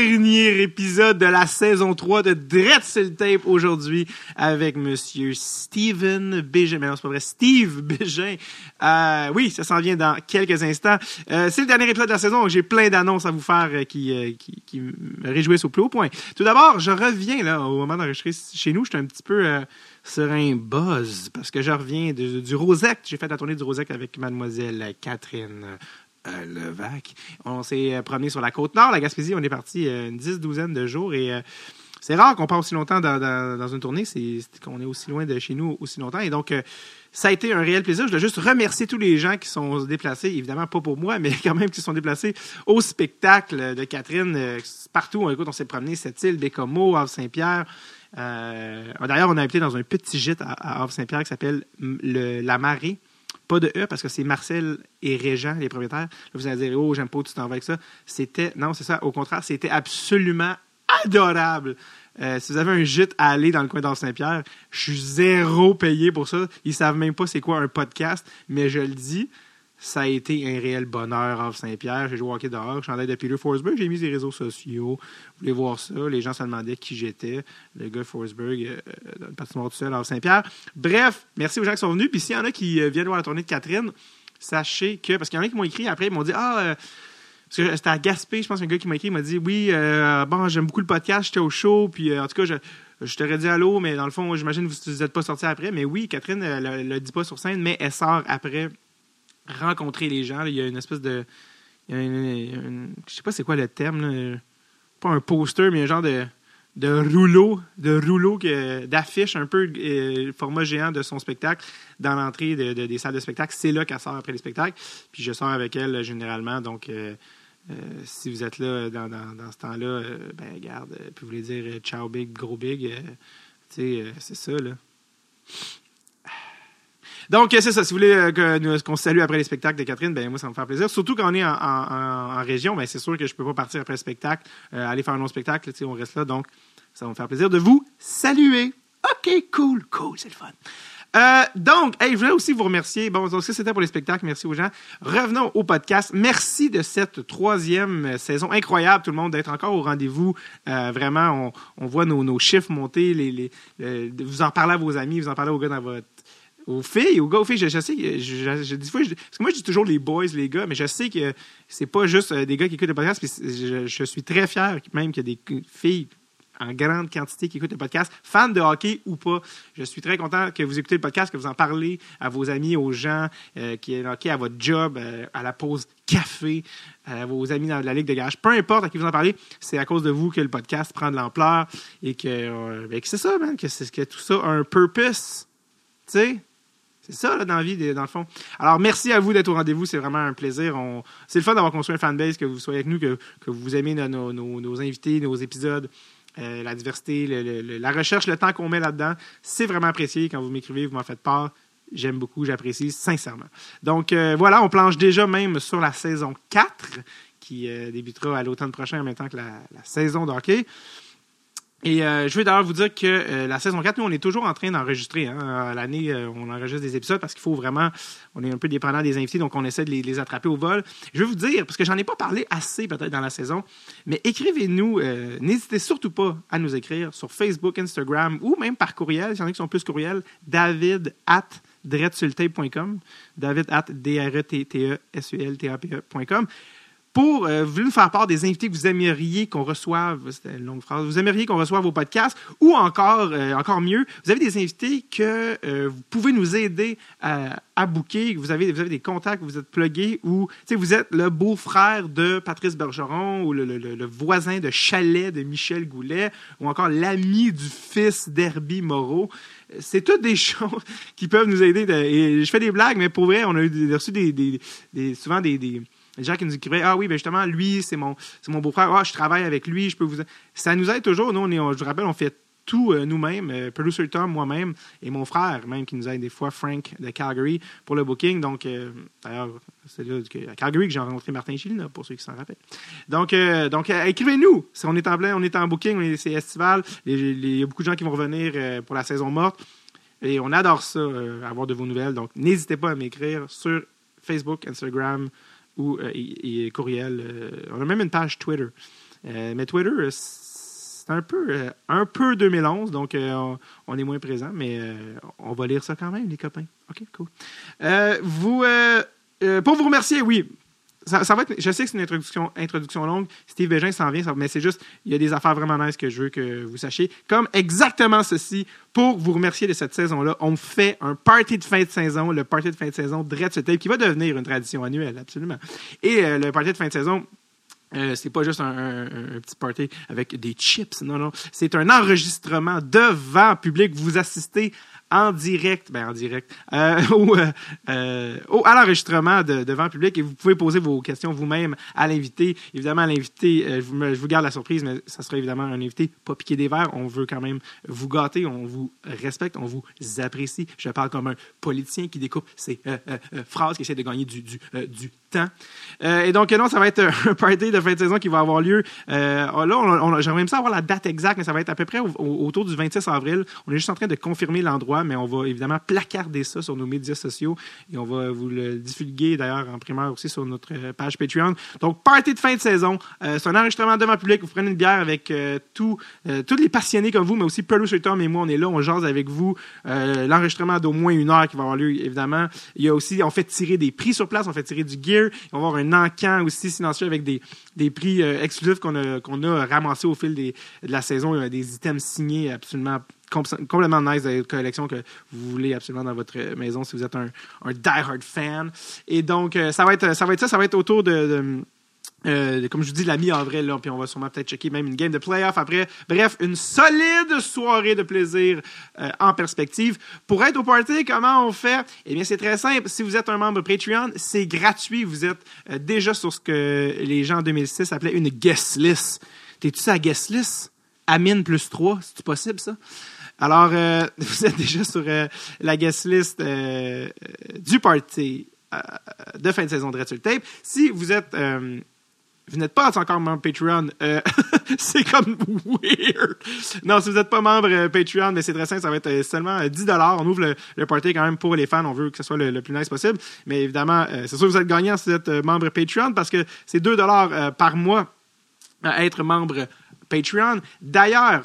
dernier épisode de la saison 3 de Dreadful Tape aujourd'hui avec monsieur Steven Bégin. Mais non, c'est pas vrai, Steve Bégin. Euh, oui, ça s'en vient dans quelques instants. Euh, c'est le dernier épisode de la saison, j'ai plein d'annonces à vous faire euh, qui, qui, me réjouissent au plus haut point. Tout d'abord, je reviens là au moment d'enregistrer chez nous. J'étais un petit peu euh, sur un buzz parce que je reviens du Rosec. J'ai fait la tournée du Rosec avec mademoiselle Catherine euh, Levac. On s'est euh, promené sur la côte nord, la Gaspésie. On est parti euh, une dix, douzaine de jours et euh, c'est rare qu'on passe aussi longtemps dans, une tournée. C'est qu'on est aussi loin de chez nous aussi longtemps. Et donc, ça a été un réel plaisir. Je dois juste remercier tous les gens qui sont déplacés, évidemment pas pour moi, mais quand même qui sont déplacés au spectacle de Catherine. partout, écoute, on s'est promené cette île, Bécomo, Havre-Saint-Pierre. D'ailleurs, on a habité dans un petit gîte à, à Havre-Saint-Pierre qui s'appelle le- La Marée. Pas de E parce que c'est Marcel et Régent, les propriétaires. Là, vous allez dire, oh, j'aime pas, tu t'en vas avec ça. C'était, non, c'est ça. Au contraire, c'était absolument adorable. Euh, si vous avez un gîte à aller dans le coin d'Havre-Saint-Pierre, je suis zéro payé pour ça. Ils savent même pas c'est quoi un podcast, mais je le dis, ça a été un réel bonheur, Havre Saint-Pierre. J'ai joué au hockey dehors. Je suis en de Peter Forsberg. J'ai mis des réseaux sociaux. Vous voulez voir ça? Les gens se demandaient qui j'étais. Le gars Forsberg, euh, dans le patinoire tout seul, Havre Saint-Pierre. Bref, merci aux gens qui sont venus. Puis s'il y en a qui euh, viennent voir la tournée de Catherine, sachez que. Parce qu'il y en a qui m'ont écrit après, ils m'ont dit Ah, euh, parce que c'était à Gaspé, je pense qu'un gars qui m'a écrit, il m'a dit Oui, euh, bon, j'aime beaucoup le podcast, j'étais au show, puis euh, en tout cas, je, je t'aurais dit allô, mais dans le fond, j'imagine que vous n'êtes pas sorti après. Mais oui, Catherine ne le dit pas sur scène, mais elle sort après rencontrer les gens. Il y a une espèce de. il y a je sais pas c'est quoi le terme. Pas un poster, mais un genre de, de rouleau, de rouleau d'affiche un peu euh, format géant de son spectacle dans l'entrée de- de- des salles de spectacle. C'est là qu'elle sort après les spectacles. Puis je sors avec elle généralement. Donc. euh, euh, si vous êtes là dans, dans- dans ce temps-là, euh, ben regarde, euh, puis vous voulez dire ciao big, gros big, c'est ça, là. Donc, euh, c'est ça. Si vous voulez euh, qu'on salue après les spectacles de Catherine, ben moi, ça va me faire plaisir. Surtout quand on est en, région, ben c'est sûr que je peux pas partir après le spectacle, euh, aller faire un long spectacle, on reste là. Donc, ça va me faire plaisir de vous saluer. OK, cool, cool, c'est le fun. Donc, hey, je voulais aussi vous remercier. Bon, donc ça, c'était pour les spectacles. Merci aux gens. Revenons au podcast. Merci de cette troisième saison incroyable, tout le monde, d'être encore au rendez-vous. Vraiment, on, voit nos, chiffres monter. Vous en parlez à vos amis, vous en parlez aux gars dans votre aux filles, aux gars, aux filles, je, sais que des fois, parce que moi je dis toujours les boys, les gars, mais je sais que c'est pas juste euh, des gars qui écoutent le podcast. Puis je, suis très fier même qu'il y a des filles en grande quantité qui écoutent le podcast, fans de hockey ou pas. Je suis très content que vous écoutez le podcast, que vous en parlez à vos amis, aux gens euh, qui est hockey à votre job, euh, à la pause café, à vos amis dans la ligue de garage. Peu importe à qui vous en parlez, c'est à cause de vous que le podcast prend de l'ampleur et que, euh, ben, c'est ça, man, que, que tout ça a un purpose. Tu sais? C'est ça, là, dans la le fond. Alors, merci à vous d'être au rendez-vous. C'est vraiment un plaisir. C'est le fun d'avoir construit un fanbase, que vous soyez avec nous, que, vous aimez nos, nos- invités, nos épisodes, euh, la diversité, la recherche, le temps qu'on met là-dedans. C'est vraiment apprécié. Quand vous m'écrivez, vous m'en faites part. J'aime beaucoup, j'apprécie sincèrement. Donc, euh, voilà, on planche déjà même sur la saison 4, qui euh, débutera à l'automne prochain en même temps que la, saison de hockey. Et euh, je veux d'ailleurs vous dire que euh, la saison 4, nous, on est toujours en train d'enregistrer. Hein. À l'année, euh, on enregistre des épisodes parce qu'il faut vraiment. On est un peu dépendant des invités, donc on essaie de les, attraper au vol. Je veux vous dire, parce que j'en ai pas parlé assez peut-être dans la saison, mais écrivez-nous. euh, N'hésitez surtout pas à nous écrire sur Facebook, Instagram ou même par courriel. S'il y en a qui sont plus courriel, david at dreadsultape.com. David at d r e t t e s u l t a p e.com pour euh, vous faire part des invités que vous aimeriez qu'on reçoive, c'était une longue phrase, vous aimeriez qu'on reçoive vos podcasts, ou encore, euh, encore mieux, vous avez des invités que euh, vous pouvez nous aider à, à booker, vous avez, des contacts, vous êtes plugués, ou vous êtes le beau-frère de Patrice Bergeron, ou le, voisin de chalet de Michel Goulet, ou encore l'ami du fils d'Herbie Moreau. C'est toutes des choses qui peuvent nous aider. je fais des blagues, mais pour vrai, on a reçu des, souvent des gens qui nous écrivaient Ah oui, ben justement, lui, c'est mon, c'est mon beau-frère. Ah, je travaille avec lui, je peux vous. Ça nous aide toujours. Nous, on est, je vous rappelle, on fait tout euh, nous-mêmes. Euh, Producer Tom, moi-même, et mon frère, même, qui nous aide des fois, Frank de Calgary, pour le booking. Donc, euh, d'ailleurs, c'est là à Calgary que j'ai rencontré Martin Chilina, pour ceux qui s'en rappellent. Donc, euh, donc écrivez-nous. Si on est en plein, on est en booking, on est- c'est estival. Il y a beaucoup de gens qui vont revenir pour la saison morte. Et on adore ça, avoir de vos nouvelles. Donc, n'hésitez pas à m'écrire sur Facebook, Instagram ou euh, et- courriel. euh, on a même une page Twitter. mais Twitter, c'est un peu, un peu 2011, donc on, est moins présent, mais on va lire ça quand même, les copains. OK, cool. vous, pour vous remercier, oui, ça, va être, je sais que c'est une introduction, longue. Steve Bégin s'en vient, mais c'est juste, il y a des affaires vraiment nice que je veux que vous sachiez. Comme exactement ceci, pour vous remercier de cette saison-là, on fait un party de fin de saison, le party de fin de saison Dread Tape, qui va devenir une tradition annuelle, absolument. Et euh, le party de fin de saison, euh, c'est pas juste un, petit party avec des chips, non, non. C'est un enregistrement devant public. Vous assistez en direct, ben en direct, euh, euh, euh, au, à l'enregistrement de, devant le public et vous pouvez poser vos questions vous-même à l'invité. Évidemment, l'invité, je, je, vous garde la surprise, mais ça sera évidemment un invité pas piqué des verres. On veut quand même vous gâter, on vous respecte, on vous apprécie. Je parle comme un politicien qui découpe ses phrases, qui essaie de gagner du, du, du temps. et donc, non, ça va être un party de fin de saison qui va avoir lieu. là, on, j'aimerais même ça avoir la date exacte, mais ça va être à peu près autour du 26 avril. On est juste en train de confirmer l'endroit mais on va évidemment placarder ça sur nos médias sociaux et on va vous le divulguer d'ailleurs en primaire aussi sur notre euh, page Patreon. Donc, party de fin de saison. Euh, c'est un enregistrement devant public. Vous prenez une bière avec euh, tous les passionnés comme vous, mais aussi Producer Tom et moi, on est là, on jase avec vous. L'enregistrement d'au moins une heure qui va avoir lieu, évidemment. Il y a aussi, on fait tirer des prix sur place, on fait tirer du gear. On va avoir un encan aussi silencieux avec des, des prix exclusifs qu'on a, qu'on a ramassés au fil des, de la saison. Des items signés absolument complètement nice de collection que vous voulez absolument dans votre maison si vous êtes un, un die-hard fan. Et donc, euh, ça va être ça, va être ça, ça va être autour de, euh, comme je vous dis, la mi-avril, puis on va sûrement peut-être checker même une game de playoff après. Bref, une solide soirée de plaisir euh, en perspective. Pour être au party, comment on fait? Eh bien, c'est très simple. Si vous êtes un membre Patreon, c'est gratuit. Vous êtes déjà sur ce que les gens en 2006 appelaient une guest list. T'es-tu à guest list? Amine plus 3, c'est possible ça? Alors, euh, vous êtes déjà sur euh, la guest list euh, du party de fin de saison de Red Tape. Si vous êtes vous n'êtes pas encore membre Patreon, c'est comme weird. Non, si vous n'êtes pas membre Patreon, mais c'est très simple, ça va être seulement 10 On ouvre le, party quand même pour les fans. On veut que ce soit le, plus nice possible. Mais évidemment, c'est sûr que vous êtes gagnant si vous êtes membre Patreon parce que c'est 2 par mois à être membre Patreon. D'ailleurs,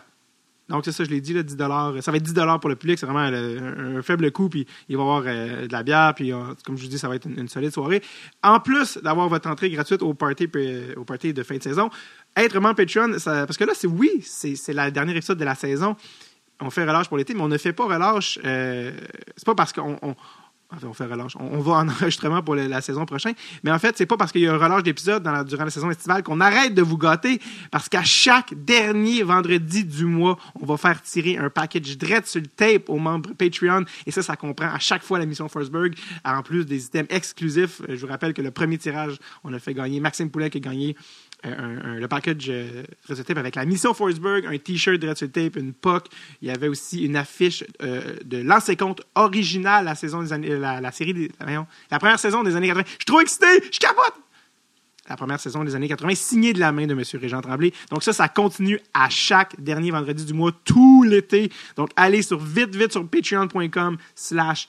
donc, c'est ça, je l'ai dit, là, 10 Ça va être 10 pour le public. C'est vraiment un, faible coût. Puis, il va y avoir euh, de la bière. Puis, euh, comme je vous dis, ça va être une, solide soirée. En plus d'avoir votre entrée gratuite au party, au party de fin de saison, être vraiment Patreon, parce que là, c'est oui, c'est la dernière épisode de la saison. On fait relâche pour l'été, mais on ne fait pas relâche. Euh, c'est pas parce qu'on on fait relâche. On, va en enregistrement pour la, saison prochaine. Mais en fait, c'est pas parce qu'il y a un relâche d'épisodes durant la saison estivale qu'on arrête de vous gâter. Parce qu'à chaque dernier vendredi du mois, on va faire tirer un package direct sur le tape aux membres Patreon. Et ça, ça comprend à chaque fois la mission Forsberg, en plus des items exclusifs. Je vous rappelle que le premier tirage, on a fait gagner Maxime Poulet qui a gagné le package euh, Tape avec la mission Forsberg, un t-shirt de Red Tape, une POC. Il y avait aussi une affiche euh, de l'ancien compte original, la saison des années, la, série des, la première saison des années 80. Je suis trop excité, je capote! La première saison des années 80, signée de la main de M. Régent Tremblay. Donc ça, ça continue à chaque dernier vendredi du mois, tout l'été. Donc allez sur vite, vite sur patreon.com slash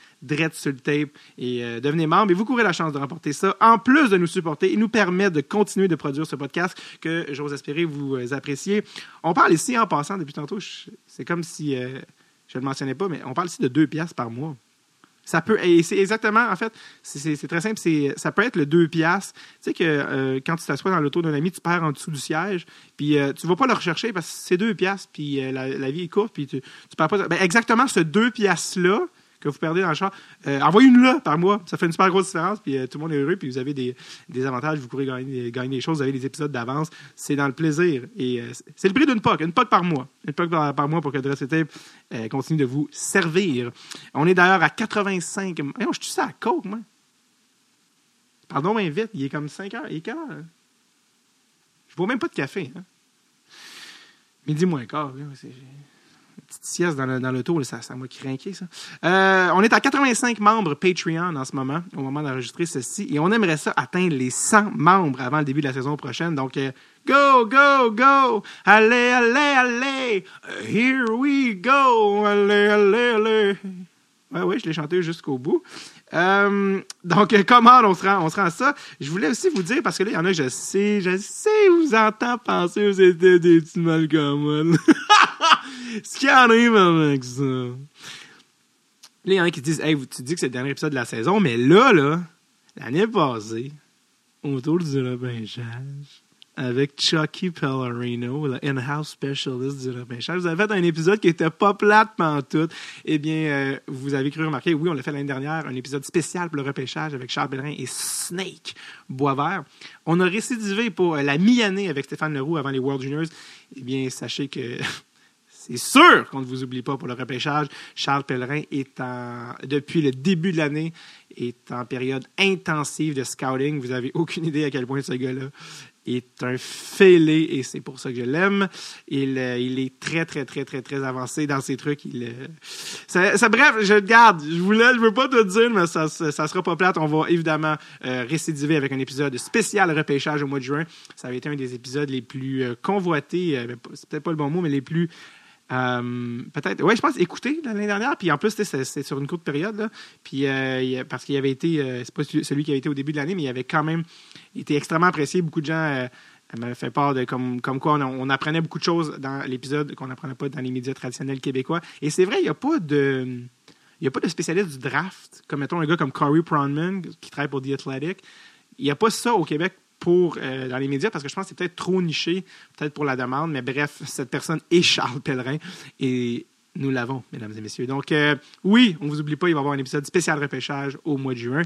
et euh, devenez membre et vous courez la chance de remporter ça, en plus de nous supporter et nous permettre de continuer de produire ce podcast que j'ose espérer vous euh, appréciez. On parle ici, en passant, depuis tantôt, c'est comme si, euh, je ne le mentionnais pas, mais on parle ici de deux piastres par mois. Ça peut, et c'est exactement, en fait, c'est très simple, ça peut être le 2 piastres. Tu sais que euh, quand tu t'assois dans l'auto d'un ami, tu perds en dessous du siège, puis euh, tu vas pas le rechercher parce que c'est 2 piastres, puis euh, la, vie est courte, puis tu, tu perds pas. Ben, exactement ce 2 piastres-là, que vous perdez dans le char, euh, envoyez-nous-le par mois. Ça fait une super grosse différence, puis euh, tout le monde est heureux, puis vous avez des, avantages, vous pourrez gagner, des choses, vous avez des épisodes d'avance. C'est dans le plaisir. Et euh, c'est le prix d'une POC, une POC par mois. Une POC par, mois pour que Dress Tape continue de vous servir. On est d'ailleurs à 85. je suis ça à coke, moi. Pardon, mais vite, il est comme 5 heures. Il est quelle? Je bois même pas de café. Hein? Midi moins quart petite sieste dans le, dans ça, m'a craqué, ça. Euh, on est à 85 membres Patreon en ce moment, au moment d'enregistrer ceci, et on aimerait ça atteindre les 100 membres avant le début de la saison prochaine. Donc, euh, go, go, go! Allez, allez, allez! Here we go! Allez, allez, allez! Ouais, oui, je l'ai chanté jusqu'au bout. Euh, donc, euh, comment on se, rend, on se rend à ça? Je voulais aussi vous dire, parce que là, il y en a, je sais, je sais, vous entends penser que c'était des petits malcommodes. Ce qui arrive avec ça. Là, il y en a qui disent, hey, tu dis que c'est le dernier épisode de la saison, mais là, là, l'année passée, autour du repêchage, avec Chucky Pellerino, le in-house specialist du repêchage. Vous avez fait un épisode qui était pas plate tout. Eh bien, euh, vous avez cru remarquer, oui, on l'a fait l'année dernière, un épisode spécial pour le repêchage avec Charles Pellerin et Snake Boisvert. On a récidivé pour la mi-année avec Stéphane Leroux avant les World Juniors. Eh bien, sachez que c'est sûr qu'on ne vous oublie pas pour le repêchage. Charles Pellerin est en, depuis le début de l'année, est en période intensive de scouting. Vous n'avez aucune idée à quel point ce gars-là est un fêlé et c'est pour ça que je l'aime. Il, euh, il, est très, très, très, très, très avancé dans ses trucs. Euh, ça, bref, je le garde. Je voulais, je veux pas te dire, mais ça, ça, sera pas plate. On va évidemment euh, récidiver avec un épisode spécial repêchage au mois de juin. Ça avait été un des épisodes les plus convoités, c'est peut-être pas le bon mot, mais les plus euh, peut-être, ouais, je pense écouter l'année dernière, puis en plus c'est sur une courte période, puis euh, parce qu'il avait été, euh, c'est pas celui qui avait été au début de l'année, mais il avait quand même été extrêmement apprécié. Beaucoup de gens m'avaient fait part de comme, comme quoi on, apprenait beaucoup de choses dans l'épisode qu'on n'apprenait pas dans les médias traditionnels québécois. Et c'est vrai, il n'y a pas de, il a pas de spécialiste du draft, comme mettons un gars comme Corey Pronman qui travaille pour The Athletic. Il n'y a pas ça au Québec euh, dans les médias parce que je pense que c'est peut-être trop niché, peut-être pour la demande, mais bref, cette personne est Charles Pellerin et nous l'avons, mesdames et messieurs. Donc, euh, oui, on ne vous oublie pas, il va y avoir un épisode spécial repêchage au mois de juin.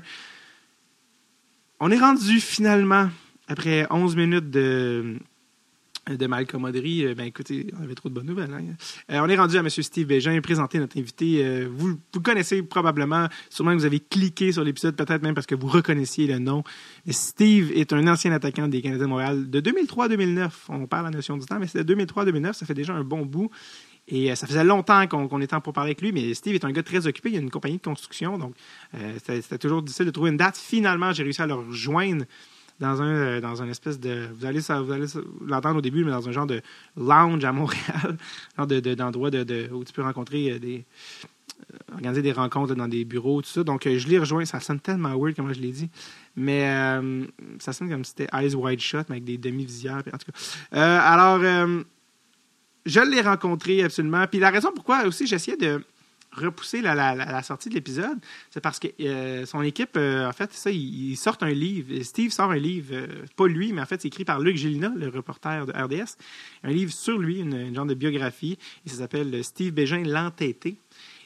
On est rendu finalement, après 11 minutes de, de malcommoderie, euh, ben écoutez, on avait trop de bonnes nouvelles. Hein. Euh, on est rendu à M. Steve Bégin, présenter notre invité. Euh, vous, vous connaissez probablement, sûrement que vous avez cliqué sur l'épisode, peut-être même parce que vous reconnaissiez le nom. Steve est un ancien attaquant des Canadiens de Montréal de 2003-2009. On parle la notion du temps, mais c'est de 2003-2009, ça fait déjà un bon bout. Et ça faisait longtemps qu'on était en pour parler avec lui, mais Steve est un gars très occupé. Il a une compagnie de construction, donc c'était toujours difficile de trouver une date. Finalement, j'ai réussi à le rejoindre dans un, euh, dans un espèce de. Vous allez, vous allez l'entendre au début, mais dans un genre de lounge à Montréal, genre d'endroit de, de, où tu peux rencontrer euh, des. Euh, organiser des rencontres dans des bureaux, tout ça. Donc, je l'ai rejoint. Ça sonne tellement weird, comme je l'ai dit. Mais ça sonne comme si c'était Eyes Wide Shut, mais avec des demi-visières. En tout cas. alors, je l'ai rencontré absolument. Puis la raison pourquoi aussi j'essayais de repousser la, sortie de l'épisode, c'est parce que euh, son équipe, euh, en fait, ça, ils, sortent un livre. Steve sort un livre, euh, pas lui, mais en fait, c'est écrit par Luc Gélina, le reporter de RDS. Un livre sur lui, une, genre de biographie. Et ça s'appelle Steve Bégin, l'entêté.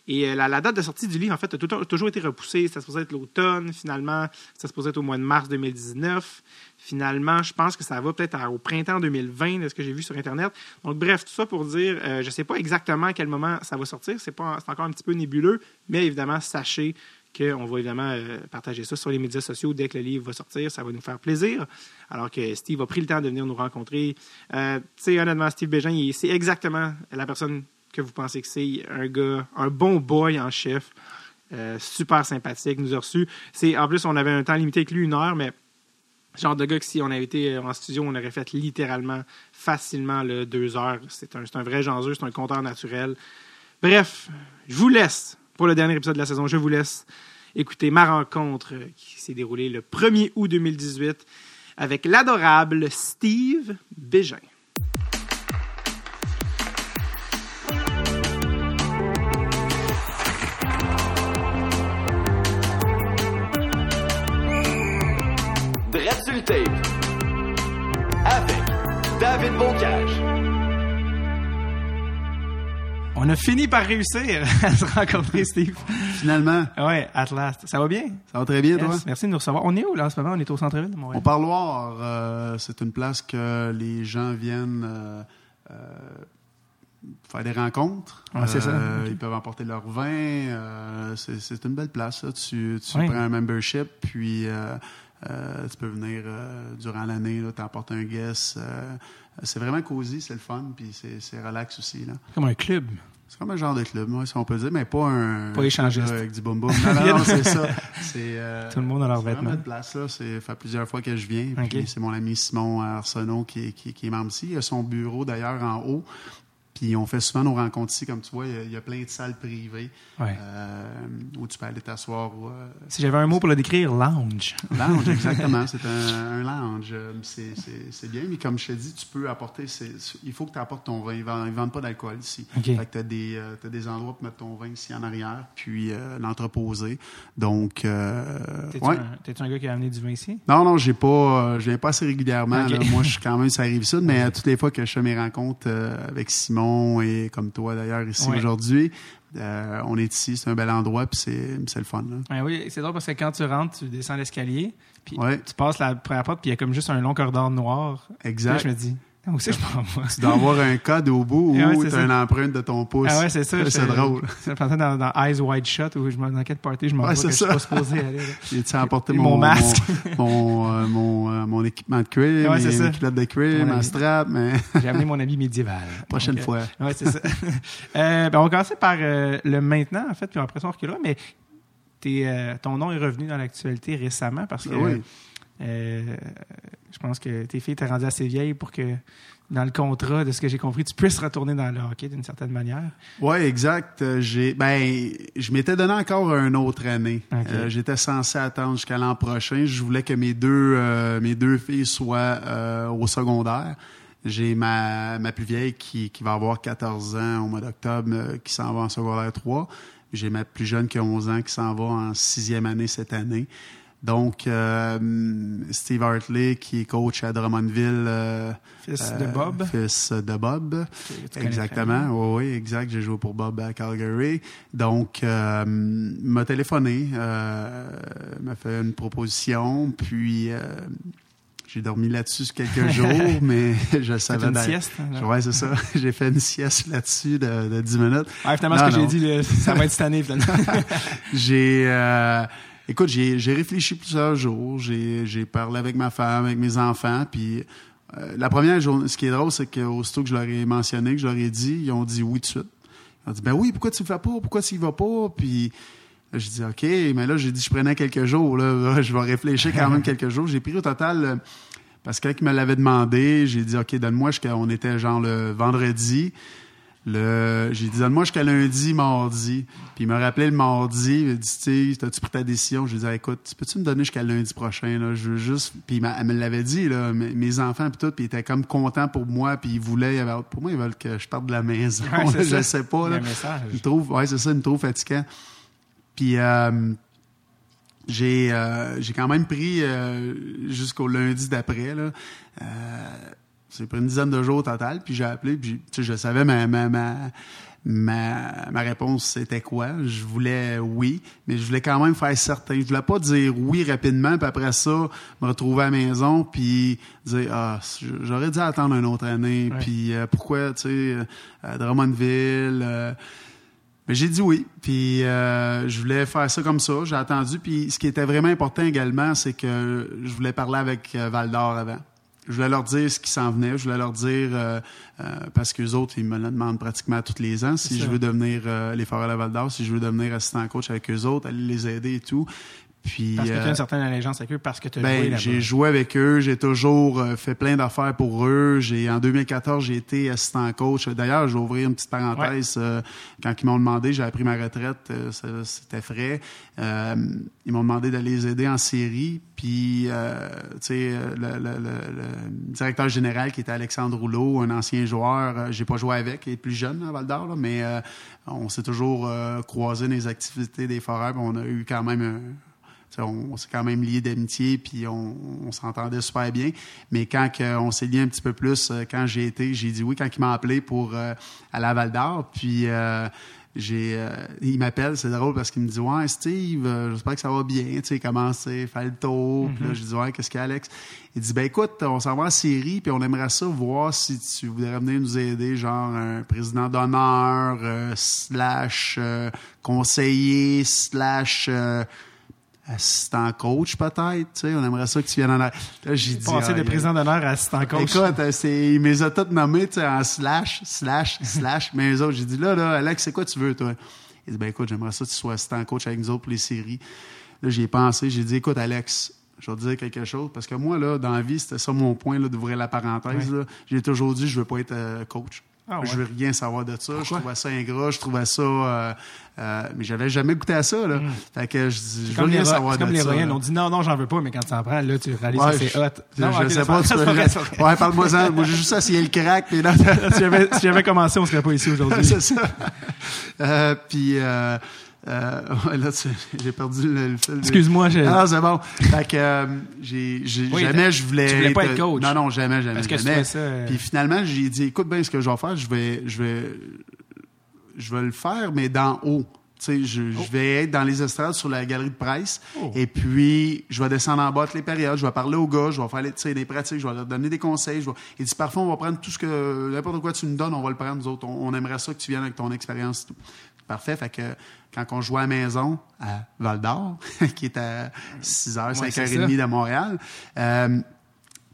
Et la, date de sortie du livre, en fait, a, toujours été repoussée. Ça se posait être l'automne, finalement. Ça se posait au mois de mars 2019. Finalement, je pense que ça va peut-être au printemps 2020, de ce que j'ai vu sur Internet. Donc, bref, tout ça pour dire, euh, je ne sais pas exactement à quel moment ça va sortir. C'est encore un petit peu nébuleux, mais évidemment, sachez qu'on va évidemment euh, partager ça sur les médias sociaux dès que le livre va sortir. Ça va nous faire plaisir. Alors que Steve a pris le temps de venir nous rencontrer. tu sais, honnêtement, Steve Bégin, c'est exactement la personne que vous pensez que c'est un gars, un bon boy en chef, euh, super sympathique, nous a reçus. En plus, on avait un temps limité avec lui, une heure, mais genre de gars que si on avait été en studio, on aurait fait littéralement, facilement le deux heures. C'est un, un vrai jaseux, c'est un compteur naturel. Bref, je vous laisse pour le dernier épisode de la saison. Je vous laisse écouter ma rencontre qui s'est déroulée le 1er août 2018 avec l'adorable Steve Bégin. A fini par réussir à se rencontrer, Steve. Finalement. Oui, at last. Ça va bien? Ça va très bien, toi? Merci de nous recevoir. On est où, là, en ce moment? On est au centre-ville de Montréal. Au Parloir, euh, c'est une place que les gens viennent euh, euh, faire des rencontres. c'est ça. Ils peuvent emporter leur vin. c'est une belle place, Tu, tu prends un membership, puis euh, tu peux venir euh, durant l'année, tu emportes un guest. Euh, c'est vraiment cosy, c'est le fun, puis c'est relax aussi. Là. Comme un club. C'est comme un genre de club, si on peut dire, mais pas un. Pas échangiste. Avec du boom boom. Non, non, c'est ça. Tout le monde a leur vêtements. C'est place, là. Ça fait plusieurs fois que je viens. Puis c'est mon ami Simon Arsenault qui, qui, qui, est membre ici. Il a son bureau, d'ailleurs, en haut. Puis on fait souvent nos rencontres ici, comme tu vois, il y a- il y, a plein de salles privées Ouais. euh, où tu peux aller t'asseoir. euh, Si j'avais un mot pour le décrire, lounge. Lounge, exactement. C'est un, un lounge. Euh, C'est- C'est c'est bien, mais comme je t'ai dit, tu peux apporter. Il faut que tu apportes ton vin. Ils ne vendent, pas d'alcool ici. OK. Fait que tu as, des t'as des endroits pour mettre ton vin ici en arrière, puis euh, l'entreposer. Donc, T'es-tu ouais. un, gars qui a amené du vin ici? Non, non, j'ai pas, je viens pas assez régulièrement. Moi, je suis quand même ça arrive ça, mais toutes les fois que je fais mes rencontres avec Simon et comme toi d'ailleurs ici Ouais. aujourd'hui, euh, on est ici, c'est un bel endroit, puis c'est c'est le fun. Là. Ouais, oui, c'est drôle parce que quand tu rentres, tu descends l'escalier, puis Ouais. tu passes la première porte, puis il y a comme juste un long corridor noir. Puis là, Exact. je me dis, où c'est que je m'en vais? Tu dois avoir un code au bout Ah ouais, ou c'est tu ça. as une empreinte de ton pouce. Ah ouais, c'est ça. C'est drôle. Je pensais dans, dans Eyes Wide Shut, où je me dans quel party je m'en Ouais, que je suis ça. pas supposé aller. là. J'ai-tu emporté Mon mon, masque. mon, mon, euh, mon, euh, mon équipement de cuir, Ouais, mes, ça. mes culottes de cuir, Mon ma ami. strap, mais J'ai amené mon habit médiéval. prochaine Donc, euh, fois. Oui, c'est ça. Euh, ben, on va commencer par euh, le maintenant, en fait, puis après ça, on reculera. Mais t'es, euh, ton nom est revenu dans l'actualité récemment parce que Oui. Euh, je pense que tes filles t'ont rendu assez vieille pour que, dans le contrat, de ce que j'ai compris, tu puisses retourner dans le hockey d'une certaine manière. Oui, exact. Euh, J'ai, ben, je m'étais donné encore une autre année. Euh, J'étais censé attendre jusqu'à l'an prochain. Je voulais que mes deux, euh, mes deux filles soient au secondaire. J'ai ma, ma plus vieille qui, qui va avoir 14 ans au mois d'octobre, qui s'en va en secondaire 3. J'ai ma plus jeune qui a 11 ans qui s'en va en sixième année cette année. Donc, euh, Steve Hartley, qui est coach à Drummondville. euh, Fils euh, de Bob. Fils de Bob. Exactement, oui, oui, exact. J'ai joué pour Bob à Calgary. Donc, euh, m'a téléphoné, euh, m'a fait une proposition, puis euh, j'ai dormi là-dessus quelques jours, mais je savais... une sieste. hein, là. Ouais, c'est ça. j'ai fait une sieste là-dessus de, de 10 minutes. Ouais, finalement, Non, ce que j'ai dit, ça va être cette année, finalement. J'ai, euh, écoute, j'ai, réfléchi plusieurs jours. J'ai, parlé avec ma femme, avec mes enfants. Puis euh, la première journée, ce qui est drôle, c'est qu'aussitôt que je leur ai mentionné, que je leur ai dit, ils ont dit oui tout de suite. Ils ont dit ben oui, pourquoi tu le fais pas? Pourquoi tu y vas pas? Puis j'ai dit ok, mais là j'ai dit je prenais quelques jours. Là, je vais réfléchir quand même quelques jours. J'ai pris au total. euh, parce que quand me l'avaient demandé, j'ai dit, OK, donne-moi on était genre le vendredi. Le, j'ai dit, donne-moi jusqu'à lundi, mardi. Puis il me rappelait le mardi, il m'a dit, Steve, t'as-tu pris ta décision? Je lui ai dit, écoute, peux-tu me donner jusqu'à lundi prochain, là? Je veux juste, puis elle me l'avait dit, là, mes, enfants, puis tout, puis ils étaient comme contents pour moi, puis ils voulaient, pour moi, ils veulent que je parte de la maison. Ouais, c'est je sais pas, là. un message. Il me trouve, ouais, c'est ça, il me trouve fatigant. Puis euh, j'ai euh, j'ai quand même pris euh, jusqu'au lundi d'après là. J'ai pris une dizaine de jours au total, puis j'ai appelé, puis je savais ma ma ma ma, ma réponse c'était quoi. Je voulais oui, mais je voulais quand même faire certain. Je voulais pas dire oui rapidement, puis après ça me retrouver à la maison, puis dire ah j'aurais dû attendre une autre année, Ouais. puis euh, pourquoi tu sais euh, à Drummondville. euh, mais j'ai dit oui, puis euh, je voulais faire ça comme ça. J'ai attendu, puis ce qui était vraiment important également, c'est que je voulais parler avec Val d'Or avant. Je voulais leur dire ce qui s'en venait. Je voulais leur dire, euh, euh, parce qu'eux autres, ils me le demandent pratiquement tous les ans, si je veux devenir euh, les Forêts de Val d'Or, si je veux devenir assistant coach avec eux autres, aller les aider et tout. Puis, Parce que tu as euh, une certaine allégeance avec eux, parce que tu as joué ben, là-bas. j'ai joué avec eux, j'ai toujours euh, fait plein d'affaires pour eux. J'ai en 2014, j'ai été assistant coach. D'ailleurs, je vais ouvrir une petite parenthèse. euh, quand ils m'ont demandé, j'avais pris ma retraite, c'était frais. Euh, ils m'ont demandé d'aller les aider en série. Puis, euh, tu sais, le, le- le- le directeur général qui était Alexandre Rouleau, un ancien joueur, j'ai pas joué avec, il est plus jeune à Val d'Or, mais euh, on s'est toujours croisé dans les activités des forêts. on a eu quand même un on, on s'est quand même lié d'amitié, puis on, on s'entendait super bien. Mais quand on s'est lié un petit peu plus, euh, quand j'ai été, j'ai dit oui quand il m'a appelé pour euh, aller à Val d'Or. Puis euh, j'ai, euh, il m'appelle, c'est drôle parce qu'il me dit ouais Steve, euh, j'espère que ça va bien. Tu sais, comment c'est, faire le tour. Puis là, je dis ouais qu'est-ce qu'il y a Alex Il dit ben écoute, on s'en va en série, puis on aimerait ça voir si tu voudrais venir nous aider, genre un président d'honneur euh, slash euh, conseiller slash euh, assistant coach peut-être, tu sais, on aimerait ça que tu viennes en j'ai dit Passer de aïe, président d'honneur à assistant coach. Écoute, euh, c'est, il me les a tous nommés, tu sais, en slash, slash, slash. Mais eux autres, j'ai dit, là, là, Alex, c'est quoi tu veux, toi? Il dit, ben, écoute, j'aimerais ça que tu sois assistant coach avec nous autres pour les séries. Là, j'y ai pensé, j'ai dit, écoute, Alex, je vais te dire quelque chose. Parce que moi, là, dans la vie, c'était ça mon point, là, d'ouvrir la parenthèse. J'ai toujours dit, je veux pas être euh, coach. Ah je veux rien savoir de ça. Je trouvais ça ingrat, je trouvais ça. Euh, euh, mais j'avais jamais goûté à ça. Là. Mm. Fait que je, je veux rien savoir de ça. C'est comme l'héroïne. On dit non, non, j'en veux pas, mais quand tu en prends, là, tu réalises que c'est hot. Non, je, sais pas. Tu peux... Ouais, parle-moi-en. Moi, j'ai juste essayé le crack. Puis là... si j'avais commencé, on serait pas ici aujourd'hui. c'est ça. Euh, puis. Euh, là, j'ai perdu le, fil. Excuse-moi. Ah, c'est bon. Fait que euh, j'ai, jamais je voulais. Tu voulais pas être coach. Non, non, jamais, jamais. Que ça, euh... Puis finalement, j'ai dit, écoute bien, ce que je vais faire, je vais, je vais, je vais le faire, mais d'en haut. Tu sais, je, oh. je, vais être dans les estrades sur la galerie de presse. Oh. Et puis, je vais descendre en bas toutes les périodes. Je vais parler aux gars. Je vais faire des pratiques. Je vais leur donner des conseils. Je vais... Parfois, on va prendre tout ce que, n'importe quoi tu nous donnes, on va le prendre, nous autres. On, aimerait ça que tu viennes avec ton expérience. Parfait. Fait que quand on jouait à la maison à Val d'Or, qui est à 6h, 5h30 de Montréal, euh,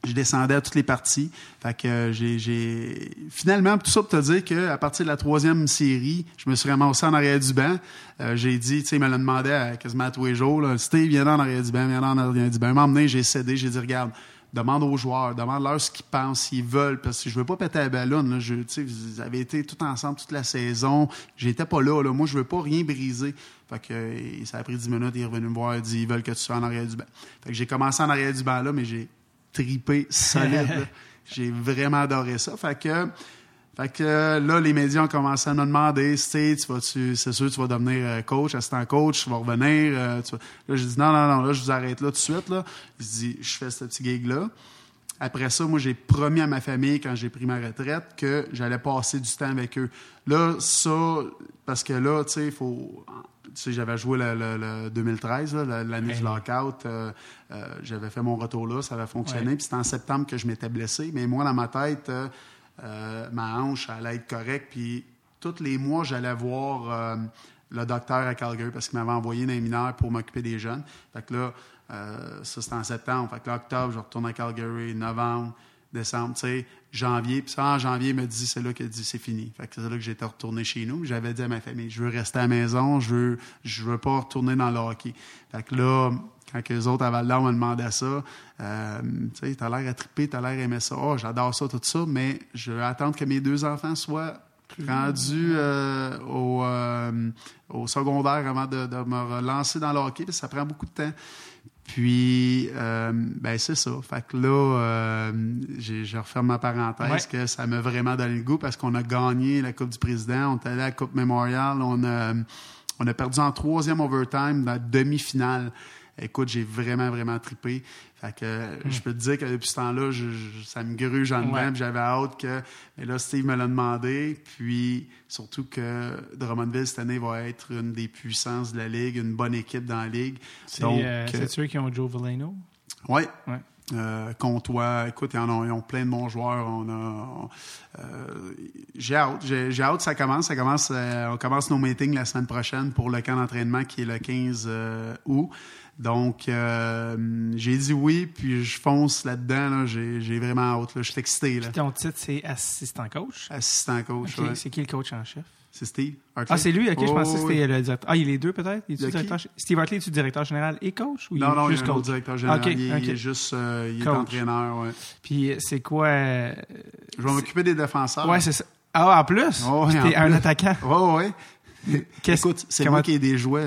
je descendais à toutes les parties. Fait que j'ai, finalement tout ça pour te dire qu'à partir de la troisième série, je me suis ramassé en arrière du banc. Euh, j'ai dit, tu sais, il me l'a demandé à, quasiment à tous les jours. Là, Steve, viens en arrière du banc, viens en arrière du banc. Il m'a emmené, j'ai cédé, j'ai dit, regarde, demande aux joueurs, demande-leur ce qu'ils pensent, s'ils veulent, parce que je veux pas péter la ballon. Je, vous avez été tout ensemble toute la saison. J'étais pas là, là. Moi, je veux pas rien briser. Fait que ça a pris dix minutes, il est revenu me voir, il dit ils veulent que tu sois en arrière du banc. Fait que j'ai commencé en arrière du banc là, mais j'ai tripé solide. j'ai vraiment adoré ça. Fait que fait que là, les médias ont commencé à nous demander, c'est sûr, tu vas devenir euh, coach, assistant coach, tu vas revenir. Euh, là, j'ai dit non, non, non, là, je vous arrête là tout de suite. Là. Je dis, je fais ce petit gig-là. Après ça, moi, j'ai promis à ma famille, quand j'ai pris ma retraite, que j'allais passer du temps avec eux. Là, ça, parce que là, tu sais, il faut. Tu sais, j'avais joué le, 2013, l'année du lockout. Euh, j'avais fait mon retour là, ça avait fonctionné. Puis c'était en septembre que je m'étais blessé. Mais moi, dans ma tête, euh, ma hanche allait être correcte. Puis tous les mois, j'allais voir euh, le docteur à Calgary parce qu'il m'avait envoyé dans les mineurs pour m'occuper des jeunes. Fait que là, euh, ça c'était en septembre. Fait que là, octobre, je retourne à Calgary, novembre, décembre, tu sais, janvier. Puis ça, en janvier, il me dit, c'est là qu'il dit, c'est fini. Fait que c'est là que j'étais retourné chez nous. J'avais dit à ma famille, je veux rester à la maison, je veux, je veux pas retourner dans le hockey. Fait que là, quand les autres à Val d'Or me demandaient ça, euh, tu sais, t'as l'air à triper, t'as l'air à aimer ça. Oh, j'adore ça, tout ça, mais je veux attendre que mes deux enfants soient rendus euh, au, euh, au, secondaire avant de, me relancer dans le hockey, ça prend beaucoup de temps. Puis, euh, ben c'est ça. Fait que là, je referme ma parenthèse que ça m'a vraiment donné le goût parce qu'on a gagné la Coupe du Président, on est allé à la Coupe Memorial, on a, on a perdu en troisième overtime dans la demi-finale. Écoute, j'ai vraiment, vraiment trippé. Fait que hmm. je peux te dire que depuis ce temps-là, ça me gruge en dedans. J'avais hâte que. Mais là, Steve me l'a demandé. Puis surtout que Drummondville, cette année, va être une des puissances de la Ligue, une bonne équipe dans la Ligue. C'est euh, ceux qui ont Joe Valeno? Oui. Ouais. Euh, Comtois, écoute, ils, ont, plein de bons joueurs. On a, euh, j'ai hâte, j'ai, hâte que ça commence. Ça commence, on commence nos meetings la semaine prochaine pour le camp d'entraînement qui est le 15 août. Donc, euh, j'ai dit oui, puis je fonce là-dedans. J'ai vraiment hâte. Là. Je suis excité. Là. ton titre, c'est assistant coach? Assistant coach, okay. C'est qui le coach en chef? C'est Steve Ah, c'est lui? OK, je pensais que c'était le directeur. Ah, il est deux peut-être? Steve Hartley, est-tu directeur général et coach? Ou non, non, juste il est directeur général. il, est juste euh, il est entraîneur. Ouais. Puis c'est quoi? Euh, je vais m'occuper des défenseurs. Ouais, c'est ça. Ah, en plus? Oh, t'es un attaquant? Oui, oui. Écoute, c'est moi qui ai des jouets,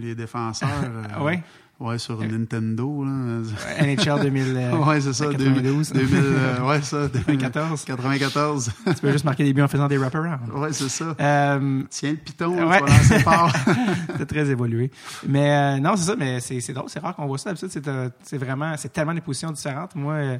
les défenseurs. oui? Ouais, sur Nintendo. Là. NHL 2000. Euh, ouais, c'est ça. 92. 2000, euh, ouais, ça. 2014. 94. tu peux juste marquer des buts en faisant des wraparounds. Ouais, c'est ça. Euh, Tiens le piton, ouais. tu vas c'est très évolué. Mais euh, non, c'est ça, mais c'est drôle, c'est rare qu'on voit ça. D'habitude, c'est vraiment, c'est tellement des positions différentes. Moi,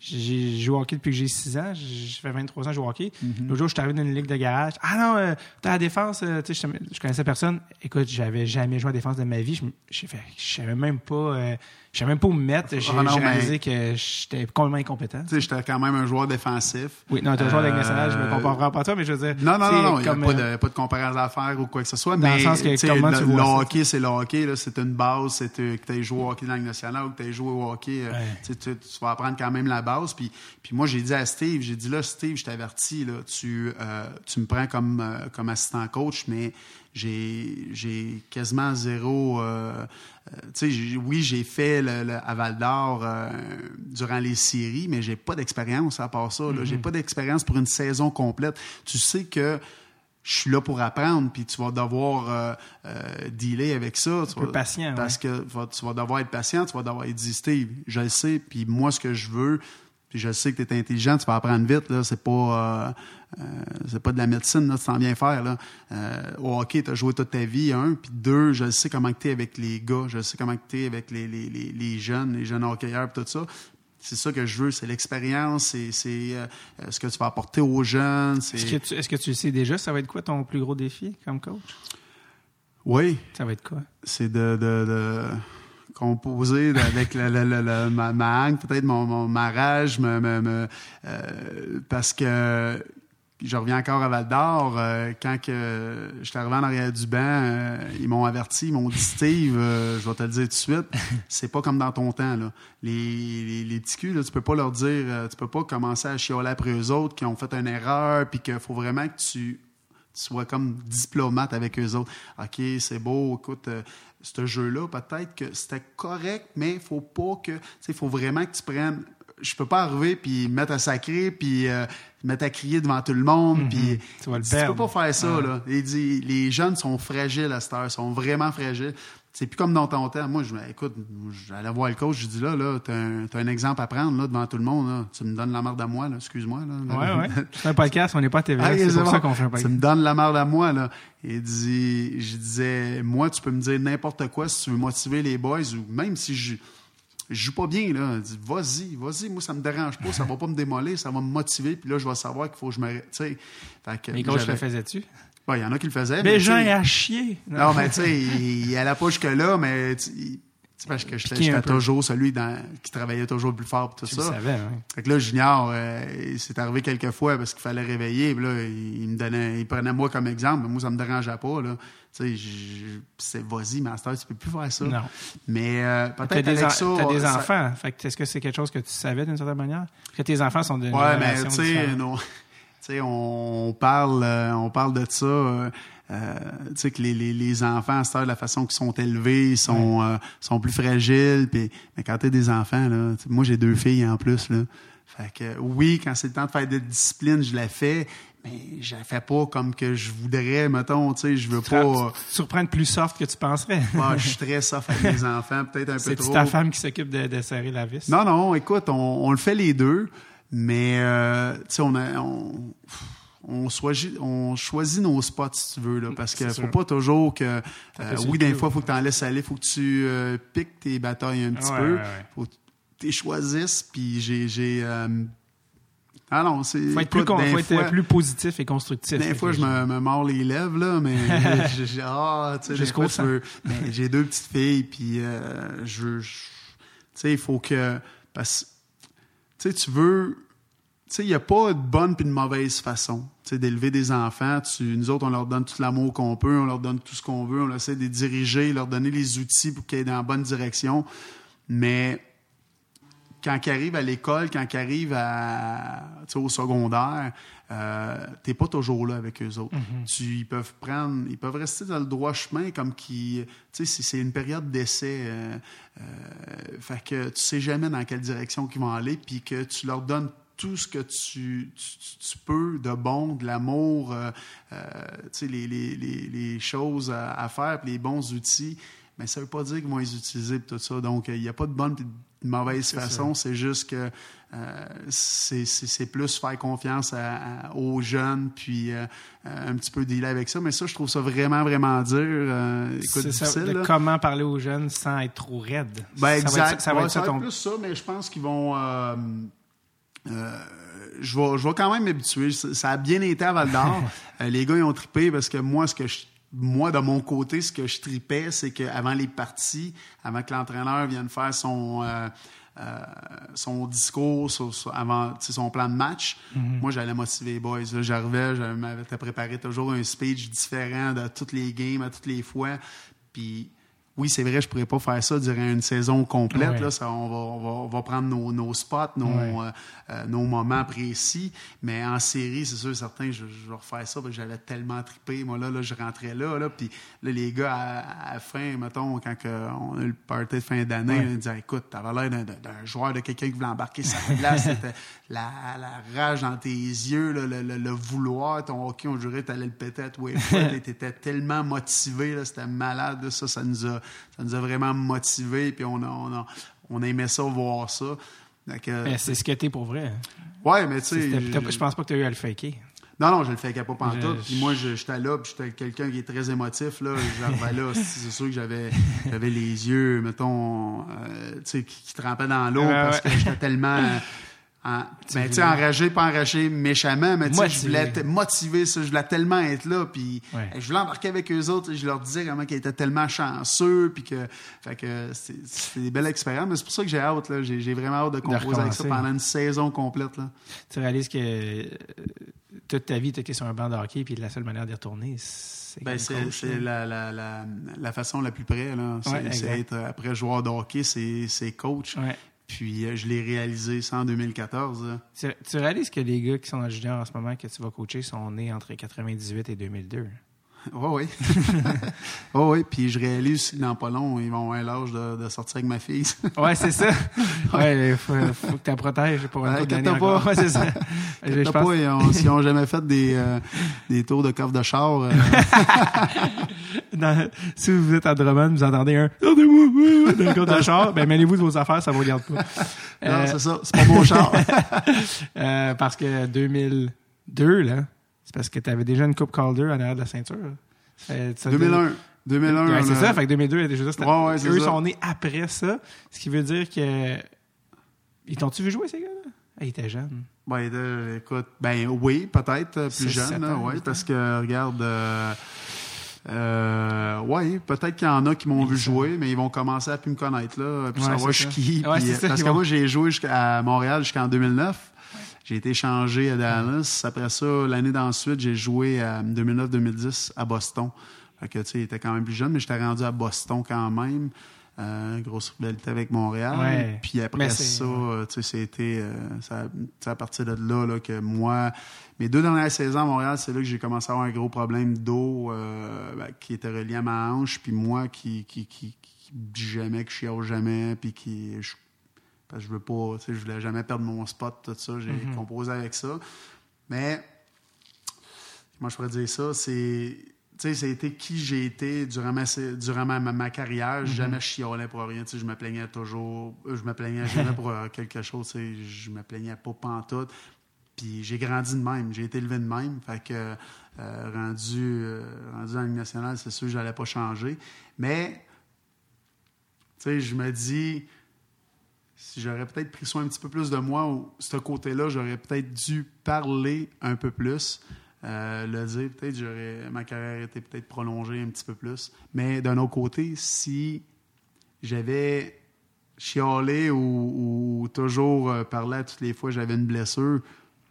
j'ai joué au hockey depuis que j'ai 6 ans. J'ai fait 23 ans, je joue au hockey. Mm-hmm. L'autre jour, je suis arrivé dans une ligue de garage. Ah non, euh, t'as la défense. Euh, tu sais, je, je, connaissais personne. Écoute, j'avais jamais joué à la défense de ma vie. Je, je, je savais même pas. Euh, je savais même pas où me mettre. J'ai ah réalisé que j'étais complètement incompétent. Tu sais, j'étais quand même un joueur défensif. Oui, non, tu es un joueur de nationale, je me comparerai pas à toi, mais je veux dire. Non, non, non, non, il n'y a pas de, pas de comparaison à faire ou quoi que ce soit. Dans mais, le sens que comment le, tu vois le hockey, c'est le hockey, c'est une base. C'est que tu aies joué au hockey dans la nationale ou que tu aies joué au hockey. Tu, tu, vas apprendre quand même la base. Puis, puis moi, j'ai dit à Steve, j'ai dit là, Steve, je t'avertis, là, tu, euh, tu me prends comme, euh, comme assistant coach, mais j'ai quasiment zéro. Euh, tu sais, oui, j'ai fait le, à Val d'Or durant les séries, mais j'ai pas d'expérience à part ça. J'ai mm-hmm. pas d'expérience pour une saison complète. Tu sais que je suis là pour apprendre, puis tu vas devoir euh, euh, dealer avec ça. Tu vas, patient. Parce que tu vas devoir être patient, tu vas devoir exister. Je le sais, puis moi, ce que je veux, puis je sais que tu es intelligent, tu vas apprendre vite, là, c'est pas... Euh, c'est pas de la médecine, là, tu t'en viens faire. Là. au hockey, tu as joué toute ta vie, un. Puis deux, je sais comment tu es avec les gars, je sais comment tu es avec les, les, les, les, jeunes, les jeunes hockeyeurs, tout ça. C'est ça que je veux, c'est l'expérience, c'est euh, ce que tu vas apporter aux jeunes. Est-ce que, tu, est que tu le sais déjà, ça va être quoi ton plus gros défi comme coach? Oui. Ça va être quoi? C'est de, de, composer avec la, ma, ma peut-être mon, mon, ma rage, me, euh, parce que je reviens encore à Val d'Or. Euh, quand que je suis arrivé en arrière du banc, euh, ils m'ont averti, ils m'ont dit Steve, euh, je vais te le dire tout de suite, c'est pas comme dans ton temps. Là. Les, les, les petits culs, là, tu peux pas leur dire, tu peux pas commencer à chioler après eux autres qui ont fait une erreur, puis qu'il faut vraiment que tu, sois comme diplomate avec eux autres. OK, c'est beau, écoute, ce jeu-là, peut-être que c'était correct, mais faut pas que, tu sais, il faut vraiment que tu prennes je peux pas arriver puis mettre à sacrer puis euh, mettre à crier devant tout le monde mm puis tu vas le tu peux pas faire ça là il dit les jeunes sont fragiles à cette heure sont vraiment fragiles c'est plus comme dans ton temps. Moi, je écoute, j'allais voir le coach, je dis là, là, t'as un, as un exemple à prendre là, devant tout le monde. Là. Tu me donnes la merde à moi, là, excuse-moi. Là, ouais, ouais. C'est un podcast, on n'est pas à TV. Ah, c'est pour ça qu'on fait un podcast. Tu me donnes la merde à moi. Là. Il dit, je disais, moi, tu peux me dire n'importe quoi si tu veux motiver les boys ou même si je je joue pas bien, là. Vas-y, vas-y, moi, ça me dérange pas, ça va pas me démolir, ça va me motiver, puis là, je vais savoir qu'il faut que je me. Tu sais. Mais quand je le faisais-tu? Il y en a qui le faisaient. Mais, gens à chier. Non, mais tu sais, il, allait pas jusque-là, mais parce que j'étais toujours celui dans, qui travaillait toujours le plus fort tout tu ça. Le savais? Fait que là, Junior, euh, c'est arrivé quelques fois parce qu'il fallait réveiller. Puis là, il me donnait, il prenait moi comme exemple. Moi, ça me dérangeait pas. Là. Tu sais, c'est vas-y, master, tu peux plus faire ça. Non. Mais euh, peut-être avec ça. T'as des enfants. Fait que est-ce que c'est quelque chose que tu savais d'une certaine manière? Que tes enfants sont d'une Ouais, mais tu sais, on parle, euh, on parle de ça. Euh, tu sais que les, les, les enfants, à la façon qu'ils sont élevés, sont, euh, sont plus fragiles. Puis, mais quand tu des enfants, là, moi j'ai deux filles en plus. Là, fait que oui, quand c'est le temps de faire des disciplines, je la fais, mais je la fais pas comme que je voudrais, mettons, tu sais, je veux pas... Surprendre plus soft que tu penserais. moi je suis très soft avec mes enfants, peut-être un peu trop. C'est ta femme qui s'occupe de, de, serrer la vis? Non, non, écoute, on, on le fait les deux, mais, euh, tu sais, on a... On, on, on choisit nos spots, si tu veux, là, parce qu'il ne faut pas toujours que... Euh, oui, des fois, il faut que tu en laisses aller, il faut que tu euh, piques tes batailles un petit peu. Il faut que tu les choisisses, puis j'ai... Euh, ah non, c'est... faut être, plus, faut être plus positif et constructif. Des fois, je me, me mords les lèvres, là, mais j'ai... Ah, tu sais, j'ai deux petites filles, puis je... Tu sais, il faut que... Parce tu sais, tu veux il n'y a pas de bonne et de mauvaise façon d'élever des enfants. nous autres, on leur donne tout l'amour qu'on peut, on leur donne tout ce qu'on veut, on essaie de les diriger, leur donner les outils pour qu'ils aient dans la bonne direction. Mais quand ils arrivent à l'école, quand ils arrivent à, au secondaire, euh, tu n'es pas toujours là avec eux autres. Mm-hmm. ils peuvent prendre, ils peuvent rester dans le droit chemin comme qui, c'est une période d'essai. Euh, euh, fait que tu sais jamais dans quelle direction ils vont aller, puis que tu leur donnes tout ce que tu, tu, peux de bon, de l'amour, euh, euh, les, les, les, choses à, faire, les bons outils, mais ça ne veut pas dire qu'ils vont les utiliser tout ça. Donc, il n'y a pas de bonne de mauvaise façon. C'est juste que euh, c'est plus faire confiance aux jeunes, puis un petit peu dealer avec ça. Mais ça, je trouve ça vraiment, vraiment dur. c'est ça, comment parler aux jeunes sans être trop raide. Ben, exact. Ça va, ça va être, plus ça, mais je pense qu'ils vont euh, je vais, je vais quand même m'habituer. Ça, a bien été à Val d'Or. Euh, les gars, ils ont trippé parce que moi, ce que je, moi, de mon côté, ce que je tripais, c'est qu'avant les parties, avant que l'entraîneur vienne faire son, euh, son discours, avant son plan de match, mm-hmm. moi, j'allais motiver les boys. J'arrivais, je m'avais préparé toujours un speech différent de toutes les games, à toutes les fois. Puis oui, c'est vrai, je pourrais pas faire ça durant une saison complète. Ouais. Là, ça, on, va, on, va, on va prendre nos, nos spots, nos, Ouais. euh, euh, nos moments précis. Mais en série, c'est sûr, certain, je, je vais refaire ça j'avais tellement trippé. Moi, là, là je rentrais là, là, puis là, les gars, à, à la fin, mettons, quand que on a eu le party de fin d'année, Ouais. ils disaient, écoute, t'avais l'air d'un, joueur, de quelqu'un qui voulait embarquer sa glace. C'était la, la rage dans tes yeux, là, le, le- le vouloir. Ton hockey, on jurait, t'allais le péter à tous les. T'étais tellement motivé, là, c'était malade. là. Ça, ça nous a, ça nous a vraiment motivés, puis on a, on a, on aimait ça, voir ça. C'est ce que t'es pour vrai. ouais, mais tu sais, je- pense pas que tu as eu à le faker. non, non, je le fais pas pantoute. Puis moi, j'étais là, puis j'étais quelqu'un qui est très émotif. Là, J'arrivais là, c'est sûr que j'avais, j'avais les yeux, mettons, euh, tu sais, qui, qui trempaient dans l'eau Ouais, parce ouais. que j'étais tellement... euh, en- ben, tu sais, enragé, pas enragé méchamment, mais tu sais, je voulais être motivé, ça, je voulais tellement être là, puis Ouais. je voulais embarquer avec eux autres, et je leur disais comment qu'ils étaient tellement chanceux, puis que, fait que c'est des belles expériences, mais c'est pour ça que j'ai hâte, là, j'ai vraiment hâte de composer avec ça pendant une saison complète, là. Tu réalises que euh, toute ta vie, tu es sur un banc de hockey, puis la seule manière d'y retourner, c'est Ben, c'est la, la, la, la façon la plus près. là. C'est Ouais, être, après joueur de hockey, c'est c'est coach. Ouais. Puis euh, je l'ai réalisé ça en 2014. là. Tu, tu réalises que les gars qui sont le junior en ce moment que tu vas coacher sont nés entre 98 et 2002. Oui, oui. oh, oui, puis je réalise dans pas long, ils vont avoir l'âge de, de sortir avec ma fille. Ouais, c'est ça. Ouais, il faut, faut que tu la protèges pour une Ouais, couple pas. Ouais, c'est ça. Je, pense- pas, ils ont- jamais fait des, euh, des tours de coffre de char, euh, dans- si vous êtes à Drummond, vous entendez un dans le compte de char, ben mêlez-vous de vos affaires, ça vous regarde pas. non, Euh, c'est ça, c'est pas mon char. parce que 2002, là, parce que tu avais déjà une Coupe Calder en arrière de la ceinture. Ça fait- ça 2001. 2001. Ouais, c'est a- ça, fait que 2002 était déjà c'était- Ouais, ouais, Eux ça. sont nés après ça, ce qui veut dire que. Ils t'ont-tu vu jouer, ces gars-là? Ils étaient jeunes. Ben, écoute, ben oui, peut-être euh, plus jeune, ans, ouais, parce que regarde, euh, euh, ouais, peut-être qu'il y en a qui m'ont vu jouer, mais ils vont commencer à plus me connaître là, puis Ouais, savoir je suis ça. qui. Ouais, puis, c'est euh, ça, parce que vont- moi j'ai joué jusqu'à Montréal jusqu'en 2009. J'ai été échangé à Dallas. Après ça, l'année d'ensuite, j'ai joué à 2009-2010 à Boston. Fait que, tu sais, il était quand même plus jeune, mais j'étais rendu à Boston quand même. Euh, grosse rivalité avec Montréal. Ouais. Puis après ça, euh, tu sais, c'était euh, à partir de là, là que moi, mes deux dernières saisons à Montréal, c'est là que j'ai commencé à avoir un gros problème d'eau euh, ben, qui était relié à ma hanche, puis moi qui qui qui, qui dis jamais, que je chiale jamais, puis qui je, parce que je veux pas, tu sais, je voulais jamais perdre mon spot, tout ça, j'ai Mhm. composé avec ça, mais moi je pourrais dire ça, c'est tu sais, c'était qui j'ai été durant ma, durant ma, ma, ma carrière. Mhm. Je Jamais chialais pour rien. Tu sais, je me plaignais toujours. Je me plaignais jamais pour euh, quelque chose. tu sais, Je me plaignais pas pantoute. Puis j'ai grandi de même. J'ai été élevé de même. Fait que euh, rendu, euh, rendu la Ligue nationale, c'est sûr que j'allais pas changer. Mais, tu sais, je me dis, si j'aurais peut-être pris soin un petit peu plus de moi, ou ce côté-là, j'aurais peut-être dû parler un peu plus. Euh, le dire, peut-être j'aurais ma carrière était peut-être prolongée un petit peu plus. Mais d'un autre côté, si j'avais chialé ou, ou toujours euh, parlé à toutes les fois que j'avais une blessure,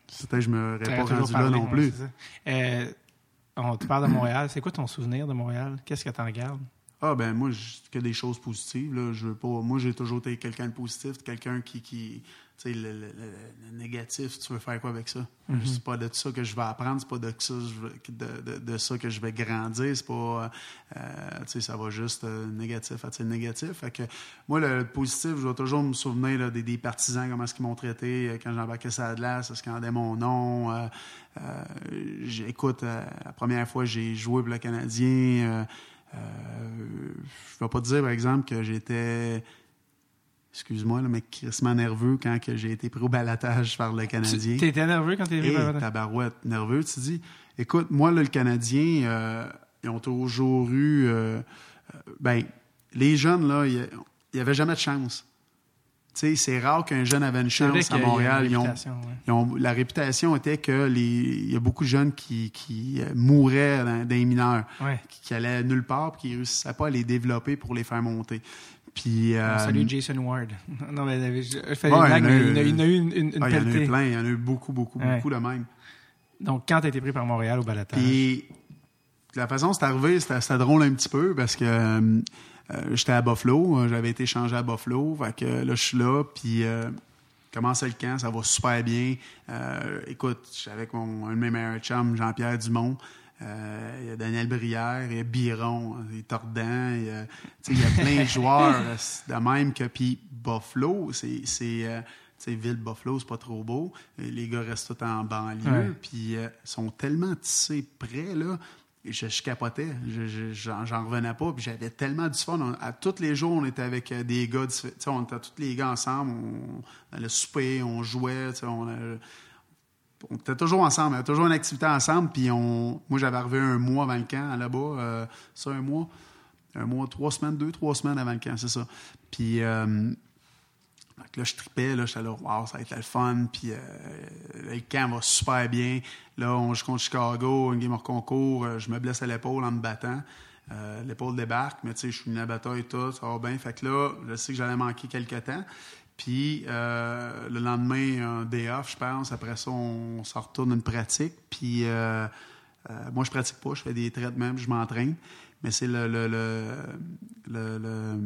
peut-être je me pas rendu parlé, là non plus. Euh, on te parle de Montréal. C'est quoi ton souvenir de Montréal? Qu'est-ce que t'en gardes? Ah ben moi, j- que des choses positives. Là. Je veux pas. Moi, j'ai toujours été quelqu'un de positif, quelqu'un qui, qui tu sais, le, le- le- négatif, tu veux faire quoi avec ça? Mhm. C'est pas de ça que je vais apprendre, c'est pas de ça, je de, de- de ça que je vais grandir. C'est pas, euh, tu sais, ça va juste euh, négatif attirer négatif. Fait que moi, le positif, je vais toujours me souvenir là, des, des partisans, comment est-ce qu'ils m'ont traité euh, quand j'embarquais sur la glace, qu'ils rendaient mon nom. euh, euh, écoute, la première fois que j'ai joué pour le Canadien. Euh, je vais pas te dire, par exemple, que j'étais, excuse-moi, mais crissement nerveux quand j'ai été pris au balatage par le Canadien. Tu étais nerveux quand t'es Hey, arrivé? tabarouette, nerveux, tu dis. Écoute, moi, là, le Canadien, euh, ils ont toujours eu... euh, ben, les jeunes, là, il n'y avait jamais de chance. Tu sais, c'est rare qu'un jeune avait une chance à Montréal. une Ils ont, réputation, ouais. ils ont- la réputation était que les, il y a beaucoup de jeunes qui, qui euh, mouraient dans, dans les mineurs, Ouais. qui, qui allaient nulle part, puis qui ne réussissaient pas à les développer pour les faire monter. Puis, euh, Salut Jason Ward. non, mais je, fais Ouais, il y en a eu- il y en a- il y en a eu une, une, une ah, il y en a eu plein, il y en a eu beaucoup, beaucoup, beaucoup de même. Donc, quand t'as été pris par Montréal au balatage, Puis la façon dont c'est arrivé, c'était c'était drôle un petit peu parce que euh, j'étais à Buffalo, j'avais été changé à Buffalo, fait que là, je suis là, puis commence le camp, ça va super bien. écoute, je suis avec mon, un de mes meilleurs chums, Jean-Pierre Dumont. Euh, il y a Daniel Brière, il y a Biron, il y a Tordan, il y a, il y a plein de joueurs de même que. Puis Buffalo, c'est. c'est Ville Buffalo, c'est pas trop beau. Les gars restent tous en banlieue. Puis euh, ils sont tellement tissés près, là. Je, je capotais. J'en revenais pas. Puis j'avais tellement du fun. à tous les jours, on était avec euh, des gars. On était tous les gars ensemble. On, allait souper, on jouait. On, on était toujours ensemble, on avait toujours une activité ensemble. Puis on, moi, j'avais arrivé un mois avant le camp là-bas. Euh, ça, un mois. Un mois, trois semaines, deux, trois semaines avant le camp, c'est ça. Puis euh, là, je tripais, là, j'étais là, wow, ça va être le fun. Puis euh, le camp va super bien. Là, on joue contre Chicago, un game hors concours. Je me blesse à l'épaule en me battant. l'épaule débarque, mais tu sais, je suis venu à bataille et tout, ça va bien. Fait que là, je sais que j'allais manquer quelques temps. Puis euh, le lendemain, un day off, je pense. Après ça, on, s'en retourne une pratique. Puis euh, euh, moi, je pratique pas. Je fais des traitements, je m'entraîne. Mais c'est le, le, le,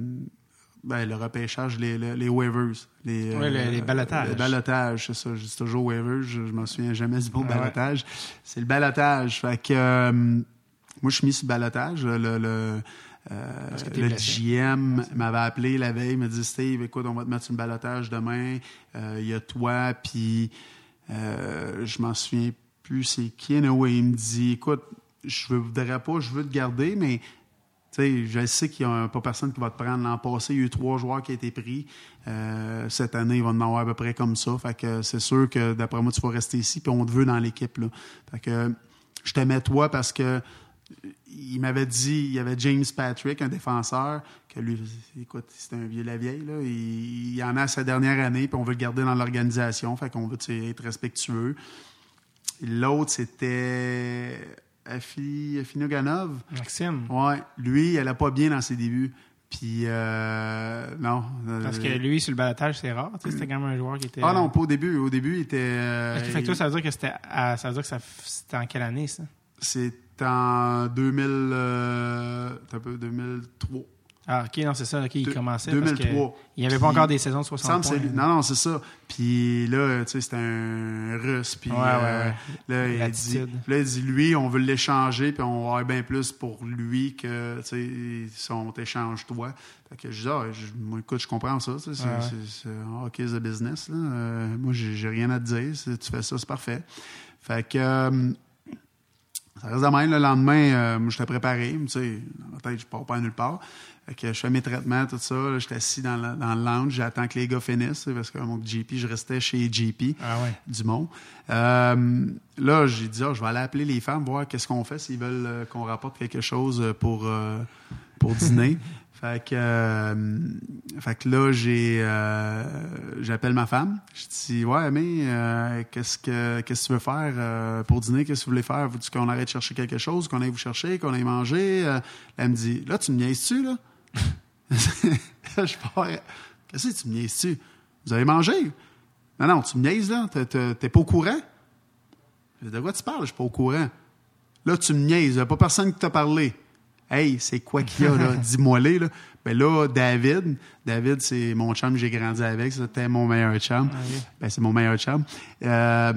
ben, le, repêchage, les, les, waivers. Les, oui, les, les balotages. Le balotage, c'est ça. Je dis toujours waivers. Je, ne m'en souviens jamais du mot ah balotage. C'est le balotage. Fait que moi, je suis mis sur le balotage. le euh, le GM m'avait appelé la veille, me dit Steve, écoute, on va te mettre sur une balotage demain. Euh, il y a toi, puis euh, je m'en souviens plus c'est qui. Anyway, il me dit écoute, je ne voudrais pas, je veux te garder, mais je sais qu'il n'y a pas personne qui va te prendre. L'an passé, il y a eu trois joueurs qui ont été pris. cette année, il va en avoir à peu près comme ça. Fait que c'est sûr que d'après moi, tu vas rester ici, puis on te veut dans l'équipe. Fait que je te mets toi parce que il m'avait dit, il y avait James Patrick, un défenseur, que lui, écoute, c'est un vieux la vieille, il, il, en a sa dernière année, puis on veut le garder dans l'organisation, fait qu'on veut être respectueux. L'autre, c'était Afinoganov. Maxime. Ouais, lui, il allait pas bien dans ses débuts. Puis, euh, non. Parce que lui, sur le balatage, c'est rare. C'était quand même un joueur qui était. Ah non, pas au début. Au début, il était. Euh, fait que toi, ça veut dire que c'était. ça veut dire que c'était en quelle année, ça? C'est en 2000, euh, un peu 2003. Ah, OK, non, c'est ça. OK, il commençait 2003. il n'y avait pas encore des saisons de 60 points. Non, non, c'est ça. Puis là, tu sais, c'était un russe. Puis ouais, euh, Là, il dit, là, il dit, lui, on veut l'échanger, puis on va avoir bien plus pour lui que, tu sais, si on t'échange toi. Fait que je dis, ah, moi, écoute, je comprends ça. C'est OK, c'est business. Là. Euh, moi, j'ai rien à te dire. Si tu fais ça, c'est parfait. Fait que... Euh, ça reste de même, le lendemain, euh, moi, j'étais préparé, tu sais, dans ma tête, je pars pas nulle part. Fait que je fais mes traitements, tout ça, j'étais assis dans, dans le lounge, j'attends que les gars finissent, parce que mon GP, je restais chez GP ah ouais. Dumont. Euh, là, j'ai dit, ah, je vais aller appeler les femmes, voir qu'est-ce qu'on fait, s'ils veulent euh, qu'on rapporte quelque chose pour, euh, pour dîner. Fait que, fait que là, j'ai, j'appelle ma femme. Je dis, ouais, mais qu'est-ce que, qu'est-ce que tu veux faire pour dîner? Qu'est-ce que tu voulais faire? Veux-tu qu'on arrête de chercher quelque chose, qu'on aille vous chercher, qu'on aille manger? Elle me dit, là, tu me niaises-tu là? Je pars. Qu'est-ce que tu me niaises-tu? Vous avez mangé? Non, non, tu me niaises là. T'es, pas au courant? De quoi tu parles? Je suis pas au courant. Là, tu me niaises. Il n'y a pas personne qui t'a parlé. Hey, c'est quoi qu'il y a, là? Dis-moi-les, là. Ben là, David, David, c'est mon chum que j'ai grandi avec, c'était mon meilleur chum. Ah ben, c'est mon meilleur chum. Euh,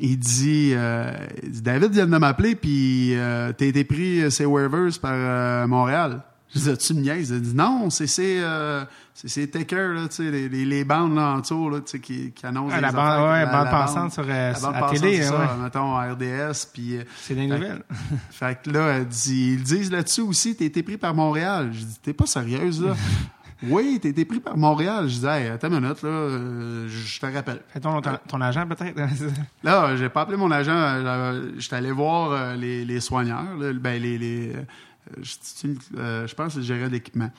il dit, euh, David vient de m'appeler, puis euh, t'as été pris, euh, ces waivers par euh, Montréal. Je dis, tu me niaises? Il dit, non, c'est ces, euh, c'est takers, là, tu sais, les, les, bandes là, en dessous, là, tu sais, qui, qui annoncent ah, la, bande, ouais, la, bande passante sur euh, la, bande télé, ça, ouais. mettons, RDS, puis... Euh, c'est des nouvelles. fait que là, dit, ils disent là-dessus aussi, t'as été pris par Montréal. Je dis, t'es pas sérieuse, là? oui, t'as été pris par Montréal. Je dis, hey, attends une minute, là, euh, je te rappelle. Fais ton, ton, ton agent, peut-être? là, j'ai pas appelé mon agent. J'étais allé voir les, les soigneurs, là, ben, les... les je, je pense que c'est le gérant d'équipement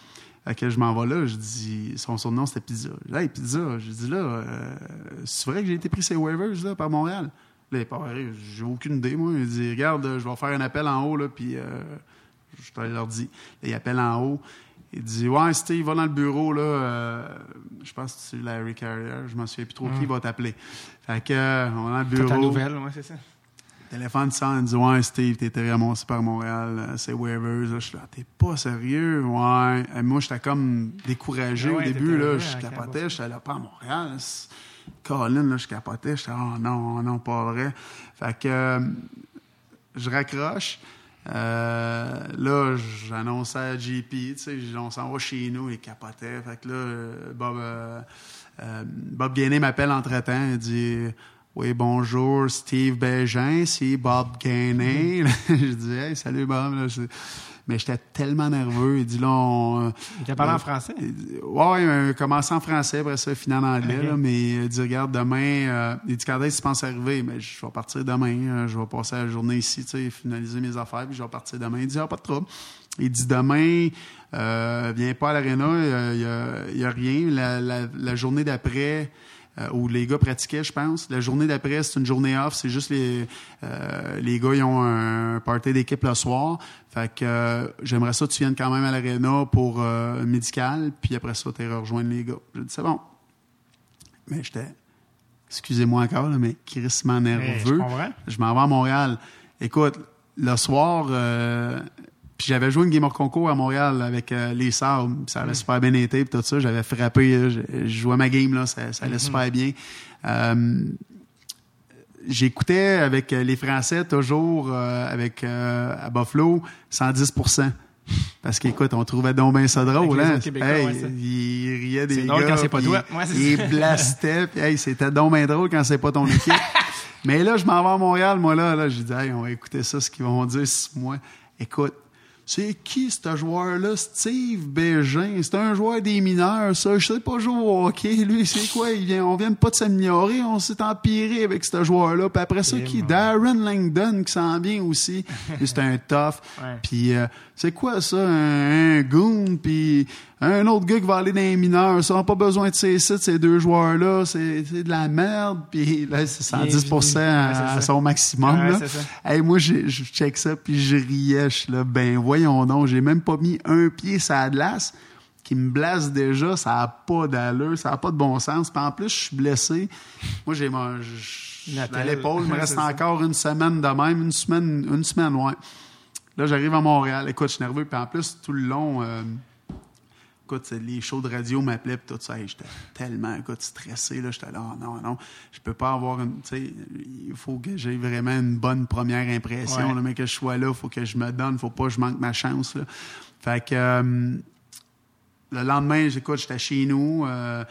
à que je m'en vais là, je dis, son surnom c'était Pizza. Là, hey, Pizza, je dis là, euh, c'est vrai que j'ai été pris ces waivers là, par Montréal? Là, il paraît, j'ai aucune idée, moi. Il dit, regarde, je vais faire un appel en haut, là, puis euh, je te leur dis. Là, il appelle en haut. Il dit, ouais, Steve, va dans le bureau, là. Euh, je pense que c'est Larry Carrier. Je m'en souviens plus trop qui mm. va t'appeler. Fait que, on est dans le bureau. ta nouvelle, ouais, c'est ça. Téléphone sonne, il dit Ouais, Steve, t'étais remonté par Montréal, euh, c'est Waivers. Je suis là, t'es pas sérieux? Ouais. Et moi, j'étais comme découragé Ouais, au début, là. Je capotais, j'étais là, pas à Montréal. C'est- Colin, là, je capotais. J'étais, oh non, non, pas vrai. Fait que euh, je raccroche. Euh, là, j'annonçais à JP, tu sais, on s'en va chez nous, il capotait. Fait que là, Bob, euh, Bob Gainé m'appelle entre-temps, il dit Oui, bonjour, Steve Bégin, c'est Bob Gainé. je dis Hey, salut Bob. Là, mais j'étais tellement nerveux. Il dit là, on, Il t'a parlé euh, en français? il dit, Ouais, euh, commencé en français, après ça, final en anglais. Là, mais il dit, regarde, demain, euh, il dit, quand est-ce que tu penses arriver? Mais je vais partir demain. euh, je vais passer la journée ici, tu sais, finaliser mes affaires, puis je vais partir demain. Il dit, ah, pas de trouble. Il dit, demain, euh, viens pas à l'aréna, il y a, a rien. La, la- la journée d'après, euh, où les gars pratiquaient, je pense. La journée d'après, c'est une journée off. C'est juste les euh, les gars, ils ont un party d'équipe le soir. Fait que euh, j'aimerais ça que tu viennes quand même à l'aréna pour médical. Puis après ça, tu rejoindre les gars. J'ai dit, c'est bon. Mais j'étais, excusez-moi encore, là, mais crissement Mais je nerveux. Je m'en vais à Montréal. Écoute, le soir, puis j'avais joué une Game of Concours à Montréal avec euh, les Sables. Ça avait super bien été, puis tout ça. J'avais frappé, je, je jouais ma game, là, ça, ça allait super bien. Euh, J'écoutais avec euh, les Français toujours euh, avec euh, à Buffalo 110% parce qu'écoute, on trouvait donc bien ça drôle, hein? Hey, ouais, il riait des gars. quand c'est pas toi. Ouais, il blastait, puis hey, c'était donc bien drôle quand c'est pas ton équipe. Mais là, je m'en vais à Montréal, moi, là, là j'ai dit, hey, on va écouter ça, ce qu'ils vont dire sur moi. Écoute, c'est qui ce joueur-là? Steve Bégin. C'est un joueur des mineurs, ça. Je sais pas jouer au hockey. Lui, c'est quoi? Il vient, on vient pas de s'améliorer. On s'est empiré avec ce joueur-là. Puis après ça, qui? Darren Langdon, qui s'en vient aussi. C'est un tough. Puis euh, c'est quoi ça? Un, un goon, puis un autre gars qui va aller dans les mineurs. Ça n'a pas besoin de ces sites, ces deux joueurs-là. C'est de la merde. Puis là, c'est 110 Bienvenue. à, Ouais, à son maximum. Ouais, là. c'est ça. Hey, moi, je check ça, puis je riais. Je là, ben voyons donc, j'ai même pas mis un pied sur la glace qui me blasse déjà, ça a pas d'allure, ça a pas de bon sens. Puis en plus, je suis blessé. Moi, j'ai mon, l'épaule, il me reste encore une semaine de même, une semaine, une semaine, ouais. Là, j'arrive à Montréal. Écoute, je suis nerveux. Puis en plus, tout le long, euh, écoute, les shows de radio m'appelaient puis tout ça. Hey, J'étais tellement, écoute, stressé. Là, j'étais là, oh, non, non, je peux pas avoir une, tu sais, il faut que j'ai vraiment une bonne première impression. Ouais. là, mais que je sois là, il faut que je me donne, faut pas que je manque ma chance. Là. Fait que euh, le lendemain, j'écoute, j'étais chez nous, euh,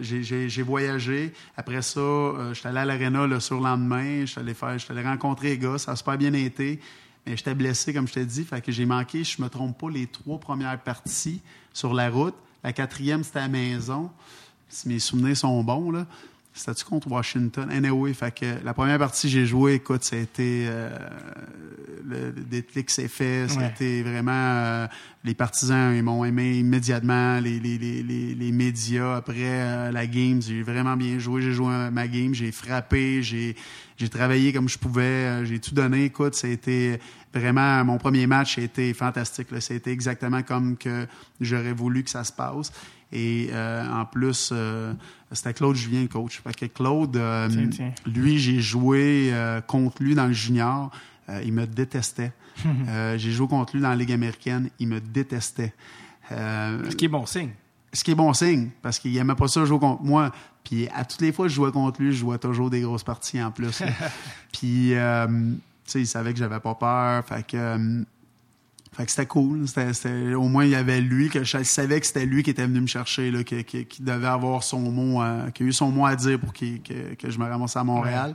j'ai- voyagé. Après ça, euh, j'étais allé à l'aréna le surlendemain, j'étais allé faire, j'étais allé rencontrer les gars, ça a super bien été. Mais j'étais blessé, comme je t'ai dit, fait que j'ai manqué, je me trompe pas, les trois premières parties sur la route. La quatrième, c'était à la maison. Si mes souvenirs sont bons, là. C'était-tu contre Washington? Anyway, fait que la première partie, j'ai joué, écoute, ça a été... euh, le, déclic s'est fait, Ouais. été vraiment... euh, les partisans, ils m'ont aimé immédiatement, les, les, les, les, les médias, après euh, la game, j'ai vraiment bien joué, j'ai joué ma game, j'ai frappé, j'ai j'ai travaillé comme je pouvais, euh, j'ai tout donné, écoute, ça a été vraiment... Mon premier match a été fantastique, été exactement comme que j'aurais voulu que ça se passe. Et euh, en plus, euh, c'était Claude Julien, coach. Fait que Claude, euh, Tiens, tiens. lui, j'ai joué euh, contre lui dans le junior. Euh, il me détestait. Euh, j'ai joué contre lui dans la Ligue américaine. Il me détestait. Euh, Ce qui est bon signe. ce qui est bon signe, parce qu'il aimait pas ça jouer contre moi. Puis à toutes les fois que je jouais contre lui, je jouais toujours des grosses parties en plus. Puis, tu sais, il savait que j'avais pas peur. Fait que, fait que c'était cool. Au moins, il y avait lui, que je savais que c'était lui qui était venu me chercher, là, qui, qui- qui devait avoir son mot, qui a eu son mot à dire pour que, que je me ramasse à Montréal.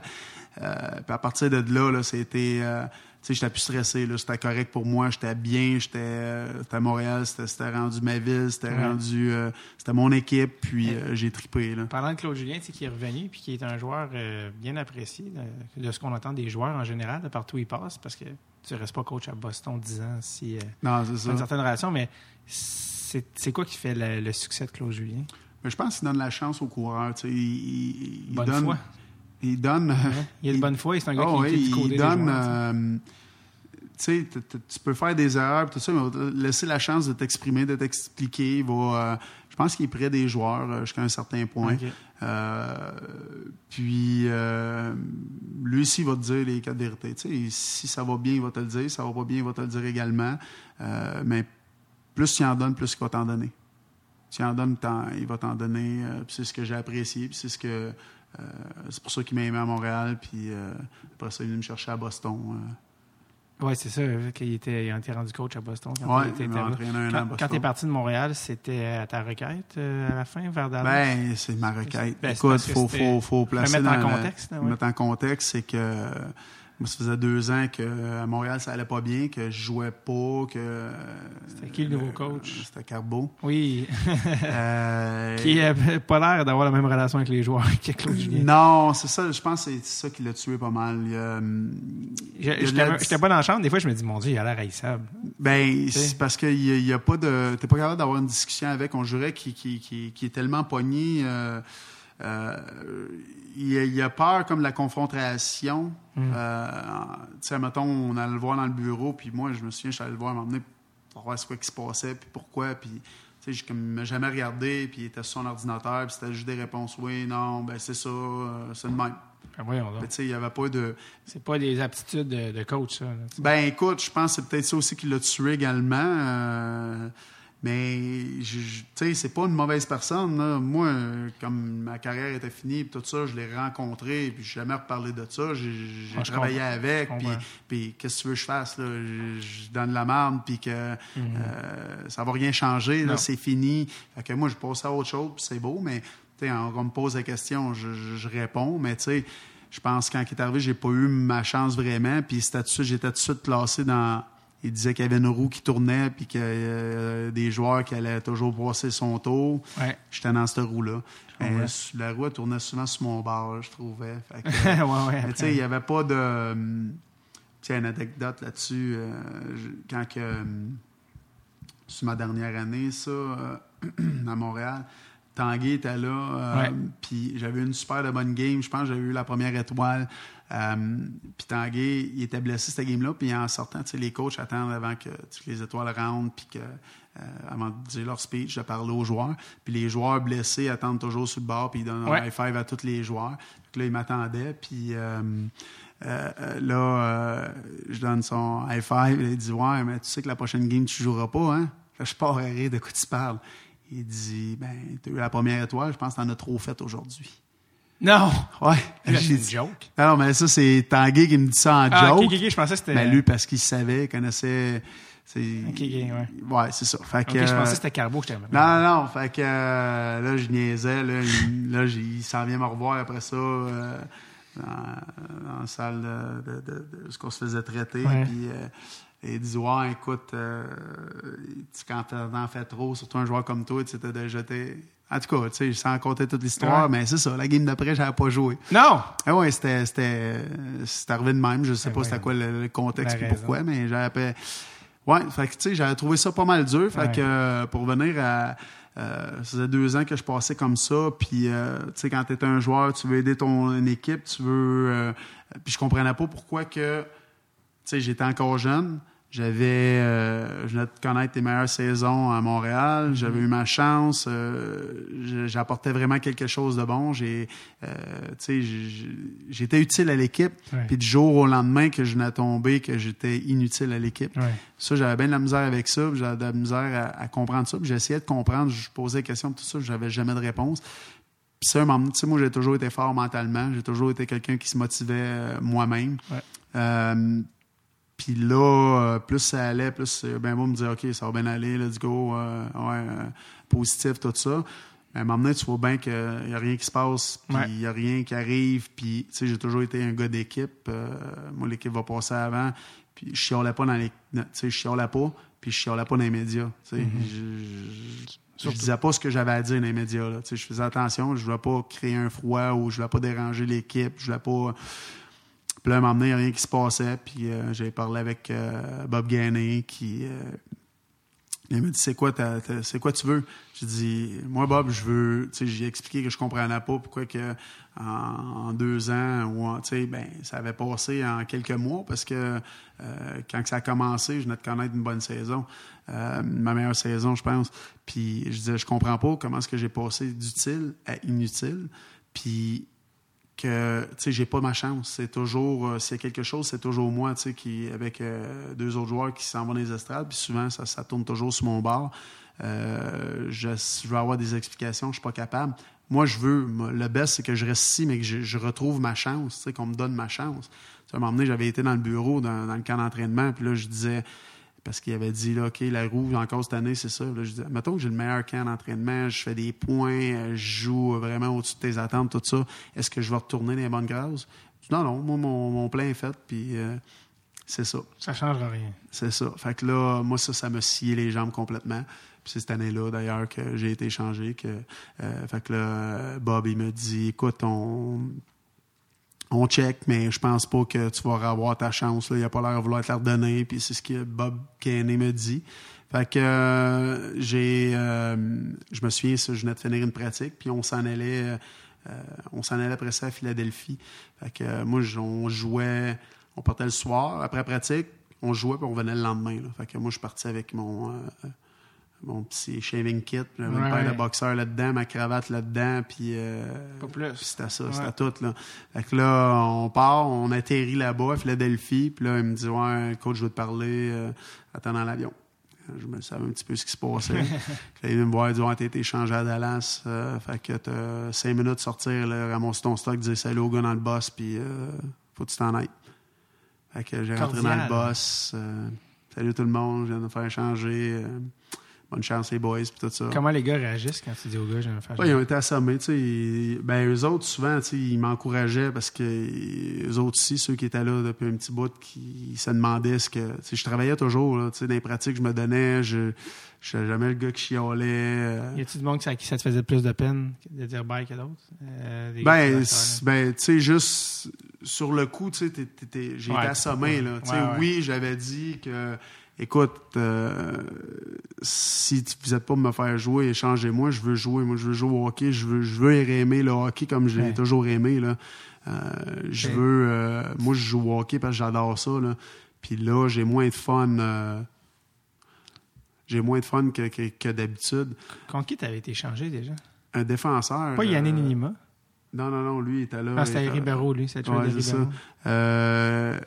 Puis à partir de là, là c'était... euh, tu sais, j'étais plus stressé, là. C'était correct pour moi. J'étais bien. J'étais euh, à Montréal. C'était, rendu ma ville. C'était Ouais. rendu... euh, c'était mon équipe. Puis euh, j'ai trippé, là. Parlant de Claude Julien, c'est qui est revenu puis qui est un joueur euh, bien apprécié de, de ce qu'on entend des joueurs en général, de partout où il passe, parce que tu restes pas coach à Boston 10 ans si euh, Non, c'est ça. une certaine relation, mais c'est quoi qui fait le, le succès de Claude Julien? Mais je pense qu'il donne la chance aux coureurs. Tu sais, il, il- il Bonne donne, foi. Il donne... Il a de bonne foi c'est un gars Ah qui, oui, est il donne. tu sais. euh, tu sais, tu peux faire des erreurs, tout ça, mais on va te laisser la chance de t'exprimer, de t'expliquer. Il va, euh, je pense qu'il est près des joueurs euh, jusqu'à un certain point. Euh, puis euh, lui aussi, il va te dire les quatre vérités. si ça va bien, il va te le dire. Si ça va pas bien, il va te le dire également. Euh, mais plus tu en donnes, plus il va t'en donner. Tu en donnes, il va t'en donner. C'est ce que j'ai apprécié. c'est ce que c'est pour ça qu'il m'a aimé à Montréal. Puis après ça, il est venu me chercher à Boston. Oui, c'est ça, qu'il était, il été rendu coach à Boston. Quand il était un quand, quand tu es parti de Montréal, c'était à ta requête à la fin, vers Dallas? Ben, c'est ma requête. Ben, Écoute, il faut, faut, faut, placer mettre en contexte. Mettre en contexte, c'est que moi, ça faisait deux ans qu'à Montréal, ça allait pas bien, que je jouais pas, que... C'était qui le nouveau coach? C'était Carbo. Oui. euh... Qui n'a pas l'air d'avoir la même relation avec les joueurs que Claude Julien. Non, c'est ça. Je pense que c'est ça qui l'a tué pas mal. J'étais pas dans la chambre. Des fois, je me dis, mon Dieu, il a l'air haïssable. Ben, c'est parce qu'il n'y a, a, pas de... T'es pas capable d'avoir une discussion avec. On jurait qu'il est tellement pogné... Euh, euh, il, a peur comme de la confrontation. Mm. Euh, tu sais, mettons, on allait le voir dans le bureau, puis moi, je me souviens, je suis allé le voir m'emmener pour voir ce qui se passait, puis pourquoi, puis tu sais, je ne jamais regardé, puis il était sur son ordinateur, puis c'était juste des réponses oui, non, ben c'est ça, euh, c'est le même. Ben tu sais, il n'y avait pas de. C'est pas des aptitudes de, coach, ça. ben écoute, je pense que c'est peut-être ça aussi qui l'a tué également. Mais, tu sais, c'est pas une mauvaise personne. Moi, comme ma carrière était finie, tout ça, je l'ai rencontré, puis je n'ai jamais reparlé de ça. J'ai ah, travaillé avec, puis, qu'est-ce que tu veux que je fasse? Là? Je, donne la marde, puis que mhm. euh, ça va rien changer, c'est fini. Fait que moi, je passe à autre chose, puis c'est beau, mais on me pose la question, je, réponds, mais tu sais, je pense quand il est arrivé, j'ai pas eu ma chance vraiment, puis j'étais tout de suite classé dans il disait qu'il y avait une roue qui tournait puis qu'il y avait des joueurs qui allaient toujours passer son tour. J'étais dans cette roue-là. la roue tournait souvent sur mon bar, je trouvais. mais tu sais, il n'y avait pas de. Tu une anecdote là-dessus. Euh, quand que. sur ma dernière année, ça, euh, à Montréal, Tanguy était là. Euh, puis j'avais une super de bonne game. Je pense que j'avais eu la première étoile. Euh, puis Tanguay, il était blessé cette game-là, puis en sortant, les coachs attendent avant que les étoiles rentrent, puis que, euh, avant de dire leur speech, de parler aux joueurs. Puis les joueurs blessés attendent toujours sur le bord, puis ils donnent un high five à tous les joueurs. là, ils m'attendaient, puis euh, là, je donne son high five, il dit Ouais, mais tu sais que la prochaine game, tu joueras pas, hein? Là, je pars à rire de quoi tu parles. Il dit Ben, tu as eu la première étoile, je pense que tu en as trop fait aujourd'hui. Non! Ouais. C'est une joke. Non, mais ça, c'est Tanguy qui me dit ça en ah, joke. OK, je pensais que c'était. Ben, lui, parce qu'il savait, il connaissait. OK, ouais. Ouais, c'est ça. Fait que, je pensais que c'était Carbo que Non, non, non. Fait que euh, là, je niaisais. Là, il, là, il s'en vient me revoir après ça euh, dans, la salle de, de, de, ce qu'on se faisait traiter. Puis, euh, il dit Ouais, écoute, euh, quand t'en fais trop, surtout un joueur comme toi, tu t'es déjà en tout cas, tu sais, sans compter toute l'histoire, mais c'est ça. La game d'après, j'avais pas joué. Non! Ah ouais, c'était, c'était, c'était arrivé de même. Je sais ben pas c'était quoi le, contexte et pourquoi, mais j'avais, ouais, fait que, tu sais, j'avais trouvé ça pas mal dur. Fait que, euh, pour venir à, euh, ça faisait deux ans que je passais comme ça. Puis, euh, tu sais, quand tu es un joueur, tu veux aider ton équipe, tu veux. Euh, puis, je comprenais pas pourquoi que. Tu sais, j'étais encore jeune. J'avais, euh, je venais de connaître tes meilleures saisons à Montréal. J'avais eu ma chance. Euh, j'apportais vraiment quelque chose de bon. J'ai, euh, tu sais, j'étais utile à l'équipe. Puis du jour au lendemain que je venais tomber, que j'étais inutile à l'équipe. Ça, j'avais bien de la misère avec ça. J'avais de la misère à, comprendre ça. J'essayais de comprendre. Je posais des questions, tout ça. J'avais jamais de réponse. Puis ça, tu sais, moi, j'ai toujours été fort mentalement. J'ai toujours été quelqu'un qui se motivait moi-même. Puis là, euh, plus ça allait, plus ben bon me dire OK, ça va bien aller, let's go, euh, ouais, euh, positif, tout ça. Mais à un moment donné, tu vois bien qu'il n'y a rien qui se passe, puis il n'y a rien qui arrive. Puis, tu sais, j'ai toujours été un gars d'équipe. moi, l'équipe va passer avant. Puis, je chiolais pas dans les. Tu sais, je chiolais pas, puis je chiolais pas dans les médias. Tu sais, mm-hmm. je, disais pas ce que j'avais à dire dans les médias. Là. Tu sais, je faisais attention, je voulais pas créer un froid ou je voulais pas déranger l'équipe, je voulais pas puis là, un rien qui se passait. Puis euh, j'ai parlé avec euh, Bob Gainé qui euh, il m'a dit c'est quoi quoi tu veux? J'ai dit moi Bob je veux tu j'ai expliqué que je comprenais pas pourquoi que en, deux ans ou tu sais ben ça avait passé en quelques mois parce que quand ça a commencé je venais de connaître une bonne saison ma meilleure saison je pense puis je disais je comprends pas comment est-ce que j'ai passé d'utile à inutile puis que tu sais j'ai pas ma chance. C'est toujours euh, s'il quelque chose c'est toujours moi tu sais qui avec euh, deux autres joueurs qui s'en vont dans les estrades. Puis souvent ça, ça tourne toujours sur mon bord. Euh, je, je, veux avoir des explications je suis pas capable. Moi je veux le best c'est que je reste ici mais que je, retrouve ma chance tu sais qu'on me donne ma chance. Tu sais, à un moment donné j'avais été dans le bureau dans, dans le camp d'entraînement puis là je disais parce qu'il avait dit, là, OK, la roue, encore cette année, c'est ça. Là, je dis, mettons que j'ai le meilleur camp d'entraînement, je fais des points, euh, je joue vraiment au-dessus de tes attentes, tout ça. Est-ce que je vais retourner dans les bonnes grâces? Non, non, moi, mon, mon plein est fait, puis euh, c'est ça. Ça changera rien. C'est ça. Fait que là, moi, ça, ça m'a scié les jambes complètement. Puis c'est cette année-là, d'ailleurs, que j'ai été changé. Que, euh, fait que là, Bob, il me dit, écoute, on on check, mais je pense pas que tu vas avoir ta chance. Là. Il a pas l'air de vouloir te la redonner, puis c'est ce que Bob Kenney me dit. Fait que euh, j'ai, euh, je me souviens, je venais de finir une pratique, puis on s'en allait, euh, on s'en allait après ça à Philadelphie. Fait que moi, on jouait, on partait le soir après pratique, on jouait puis on venait le lendemain. Fait que moi, je suis parti avec mon mon petit shaving kit, j'avais une paire de boxeurs là-dedans, ma cravate là-dedans, puis euh, c'était ça, c'était tout. Là. Fait que là, on part, on atterrit là-bas à Philadelphie, puis là, il me dit « Ouais, coach, je veux te parler, euh, attends dans l'avion. » Je me savais un petit peu ce qui se passait. il vient me voir, il dit « Ouais, t'as été changé à Dallas, euh, fait que t'as cinq minutes de sortir, là, ramasser ton stock, dire salut au gars dans le boss, puis euh, faut que tu t'en ailles. » Fait que j'ai rentré dans le boss, salut tout le monde, je viens de me faire changer bonne chance les boys puis tout ça. Comment les gars réagissent quand tu dis aux gars j'ai un faire Ils ont été assommés, tu sais. Ben eux autres souvent, tu sais, ils m'encourageaient parce que eux autres aussi, ceux qui étaient là depuis un petit bout, qui se demandaient ce que, tu sais, je travaillais toujours tu sais, dans les pratiques, je me donnais, je je jamais le gars qui chialait. Euh. Y a-tu du monde qui ça te faisait plus de peine de dire bye que d'autres? Euh, ben, ben tu sais, juste sur le coup, tu sais, j'ai été assommé, là. Tu sais, oui, j'avais dit que écoute, euh, si vous n'êtes pas me faire jouer, échangez-moi, je veux jouer, moi je veux jouer au hockey, je veux, je veux aimer le hockey comme je l'ai toujours aimé. Là. Euh, je veux, euh, moi je joue au hockey parce que j'adore ça. Là. Puis là, j'ai moins de fun. j'ai moins de fun que, que, d'habitude. Contre qui t'avais été changé déjà? Un défenseur. Pas Yannick Ninima. Non, non, non, lui, il était là. Ah, c'était Ribeiro, lui, c'est ouais, c'est ça.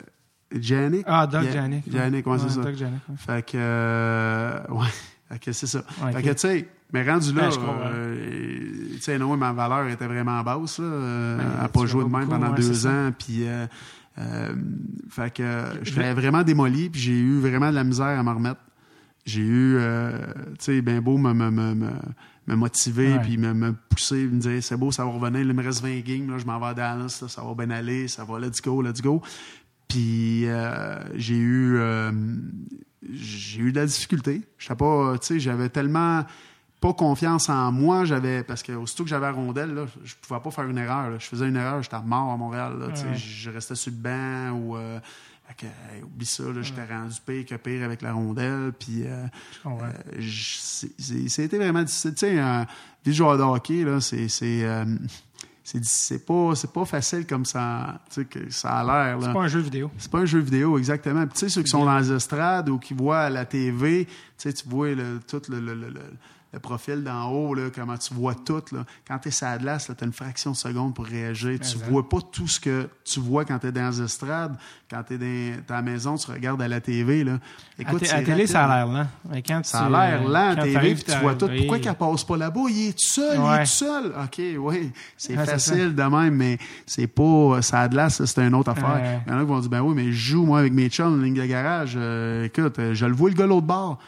Janik. Ah, Doug Janik. Janik, ouais, c'est ça. Doug Janik. Fait que, euh, ouais, fait que c'est ça. fait que, tu sais, mais rendu là, euh, tu sais, non, ma valeur était vraiment basse, là. Euh, elle n'a pas joué de même pendant deux ans, puis, euh, euh, fait que, je l'ai vraiment démoli, puis j'ai eu vraiment de la misère à m'en remettre. J'ai eu, tu sais, bien beau me, me, me, me motiver puis me, me, pousser, me dire c'est beau, ça va revenir, il me reste 20 games, là, je m'en vais à Dallas, là, ça va bien aller, ça va, let's go, let's go. Puis euh, j'ai eu euh, j'ai eu de la difficulté. Je pas, tu sais, j'avais tellement pas confiance en moi, j'avais parce que aussitôt que j'avais la rondelle, là, je pouvais pas faire une erreur. Je faisais une erreur, j'étais mort à Montréal. Là, Je restais sur le banc ou euh, oublie ça, j'étais rendu pire que pire avec la rondelle. Puis euh, c'était vraiment difficile. Tu sais, un joueur de hockey, là, c'est c'est pas c'est pas facile comme ça que ça a l'air c'est pas un jeu vidéo. C'est pas un jeu vidéo exactement. Tu sais ceux qui sont dans les estrades ou qui voient la TV tu vois le, tout le, le, le le profil d'en haut, là, comment tu vois tout. Là. Quand tu es sur la glace, tu as une fraction de seconde pour réagir. tu ne vois pas tout ce que tu vois quand tu es dans les estrades. Quand tu es dans ta maison, tu regardes à la TV. Là. Écoute, à, la télé, ça a l'air lent. quand ça a l'air lent à TV, tu vois tout. Pourquoi qu'elle passe pas là-bas? Il est tout seul, il est tout seul. OK, oui, c'est facile de même, mais c'est pas... Ça a de glace, c'est une autre affaire. Il y en a qui vont dire, ben oui, mais je joue, moi, avec mes chums, ligne de garage. Euh, écoute, je le vois, le gars l'autre bord.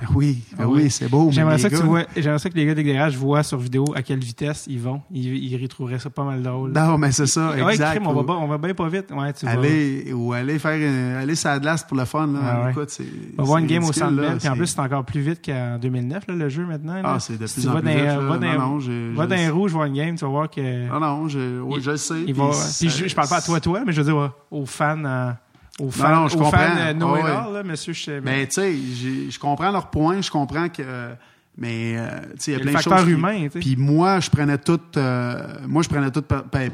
Ben oui, ben oui, c'est beau. J'aimerais ça, que tu vois, ça que les gars d'éclairage voient sur vidéo à quelle vitesse ils vont. Ils, ils retrouveraient ça pas mal drôle. Non, mais c'est ça, exact. on, va, on va bien pas vite. Ouais, tu aller, Ou aller faire aller sur la glace pour le fun. Là. Ah Écoute, c'est, on va voir une game au centre Bell. Puis en plus, c'est encore plus vite qu'en 2009, là, le jeu maintenant. Ah, c'est de plus en plus vite. Va dans, va dans les rouges voir une game, tu vas voir que... Ah non, je, je le sais. Puis, je, parle pas à toi, toi, mais je veux dire aux fans aux fans, non, non, je comprends. Fan, no oh, là, monsieur. Mais tu sais, je comprends leur point, je comprends que. Mais euh, tu sais, il y a plein de choses. Humain. Puis moi, je prenais tout, euh, moi je prenais tout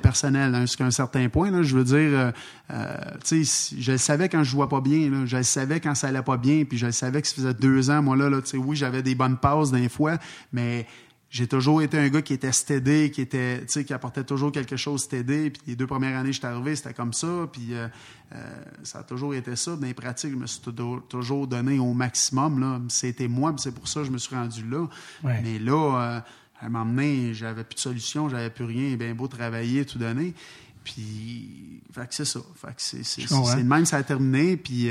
personnel hein, jusqu'à un certain point. Là, je veux dire, euh, euh tu sais, je le savais quand je jouais pas bien. Là, je le savais quand ça allait pas bien. Puis je le savais que ça faisait deux ans, moi là, là tu sais, oui, j'avais des bonnes passes des fois, mais j'ai toujours été un gars qui était stédé, qui était, tu sais, qui apportait toujours quelque chose stédé. Puis les deux premières années que j'étais arrivé, c'était comme ça. Puis euh, euh, ça a toujours été ça. Dans les pratiques, je me suis toujours donné au maximum. Là. C'était moi, c'est pour ça que je me suis rendu là. Mais là, euh, à un moment donné, j'avais plus de solution, j'avais plus rien. Bien beau travailler, tout donner. Puis, fait que c'est ça. Fait que c'est, c'est, même, ça a terminé. Puis,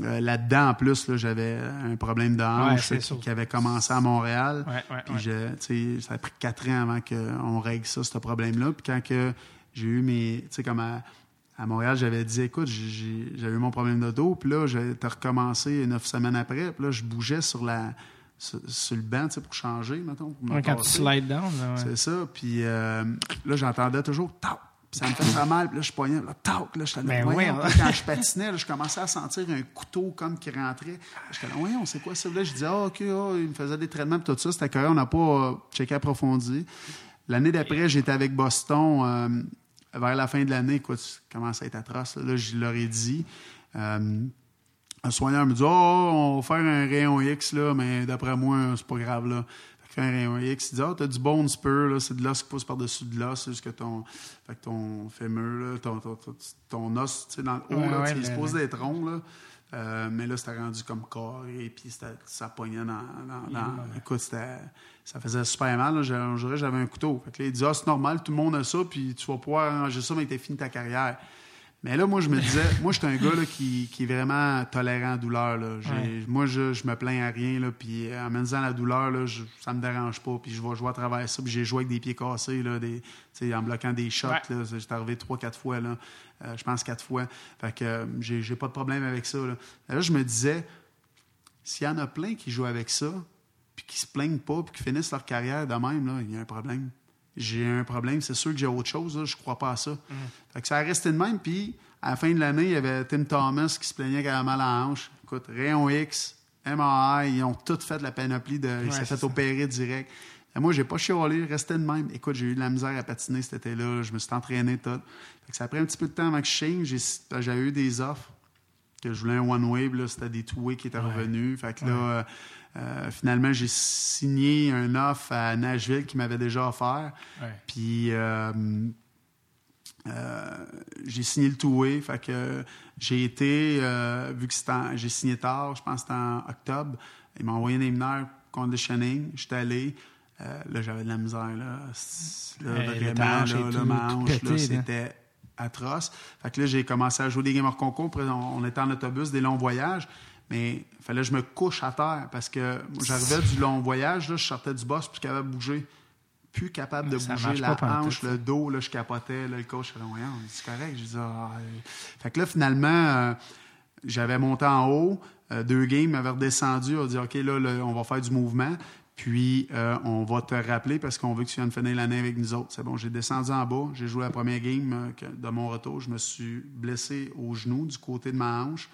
euh, là-dedans, en plus, j'avais un problème de hanche qui, avait commencé à Montréal. puis ça a pris quatre ans avant qu'on règle ça, ce problème-là. Puis quand que j'ai eu mes. Tu sais, comme à, Montréal, j'avais dit écoute, j'avais eu mon problème de dos. Puis là, j'ai recommencé neuf semaines après. Puis là, je bougeais sur la. Sur, le banc, tu sais, pour changer, mettons. quand tu slide down. C'est ça. Puis euh, là, j'entendais toujours ça me fait très mal. Puis là, je poignais, là, tac, là, j'étais là, ben voyons. quand je patinais, là, je commençais à sentir un couteau comme qui rentrait. J'étais là, voyons, c'est quoi ça? Là, je disais, ah, OK, oh, il me faisait des traitements, tout ça. C'était correct, on n'a pas euh, checké approfondi. L'année d'après, j'étais avec Boston. Euh, vers la fin de l'année, écoute, ça commence à être atroce. Là, je leur ai dit. Euh, un soigneur me dit, oh, on va faire un rayon X, là, mais d'après moi, c'est pas grave, là fait un rayon X, il dit Ah, t'as du bone spur, là, c'est de l'os qui pousse par-dessus de l'os, c'est que ton, fait que ton fémur, là, ton, ton, ton, os, tu sais, dans le haut, là, il se pose d'être rond, là. Euh, mais là, c'était rendu comme carré, puis ça pognait dans. dans, écoute, ça faisait super mal. J'avais un couteau. Fait que là, il dit Ah, c'est normal, tout le monde a ça, puis tu vas pouvoir arranger ça, mais t'as fini ta carrière. Mais là, moi, je me disais, moi, je suis un gars là, qui, qui, est vraiment tolérant à la douleur. Là. Moi, je, je me plains à rien. Là, puis en me disant la douleur, là, je, ça me dérange pas. Puis je vais jouer à travers ça. Puis j'ai joué avec des pieds cassés, là, des, en bloquant des shots. Ouais. J'étais arrivé trois, quatre fois. Là. Euh, je pense quatre fois. Fait que euh, j'ai pas de problème avec ça. Là, là je me disais, s'il y en a plein qui jouent avec ça, puis qui se plaignent pas, puis qui finissent leur carrière de même, là, il y a un problème j'ai un problème, c'est sûr que j'ai autre chose, là, je crois pas à ça. Mm. que ça a resté de même, puis à la fin de l'année, il y avait Tim Thomas qui se plaignait qu'il avait mal à la hanche. Écoute, Rayon X, MRI, ils ont tout fait la panoplie de. il s'est fait opérer direct. Et moi, j'ai pas chialé, resté de même. Écoute, j'ai eu de la misère à patiner cet été-là, je me suis entraîné tout. que ça a pris un petit peu de temps avant que je change. J'ai eu des offres que je voulais un one-wave, c'était des two-way qui étaient revenus. Fait que là, euh, euh, finalement, j'ai signé un offre à Nashville qui m'avait déjà offert. Puis euh, j'ai signé le two-way. Fait que j'ai été, vu que j'ai signé tard, je pense que c'était en octobre, il m'a envoyé un éminaire conditioning. J'étais allé. là, j'avais de la misère. Là, vraiment, là, ma hanche, c'était atroce. Fait que là, j'ai commencé à jouer des games hors concours. On, était en autobus, des longs voyages. Mais il fallait que je me couche à terre parce que j'arrivais du long voyage, là, je sortais du boss, plus capable de bouger. Plus capable de bouger la hanche, le dos, là, je capotais. Là, le coach, c'est correct. Je disais, ah, Fait que là, finalement, euh, j'avais monté en haut. Euh, deux games m'avaient redescendu. On dit, OK, là, on va faire du mouvement. Puis, euh, on va te rappeler parce qu'on veut que tu viennes finir l'année avec nous autres. C'est bon, j'ai descendu en bas. J'ai joué la première game de mon retour. Je me suis blessé au genou du côté de ma hanche.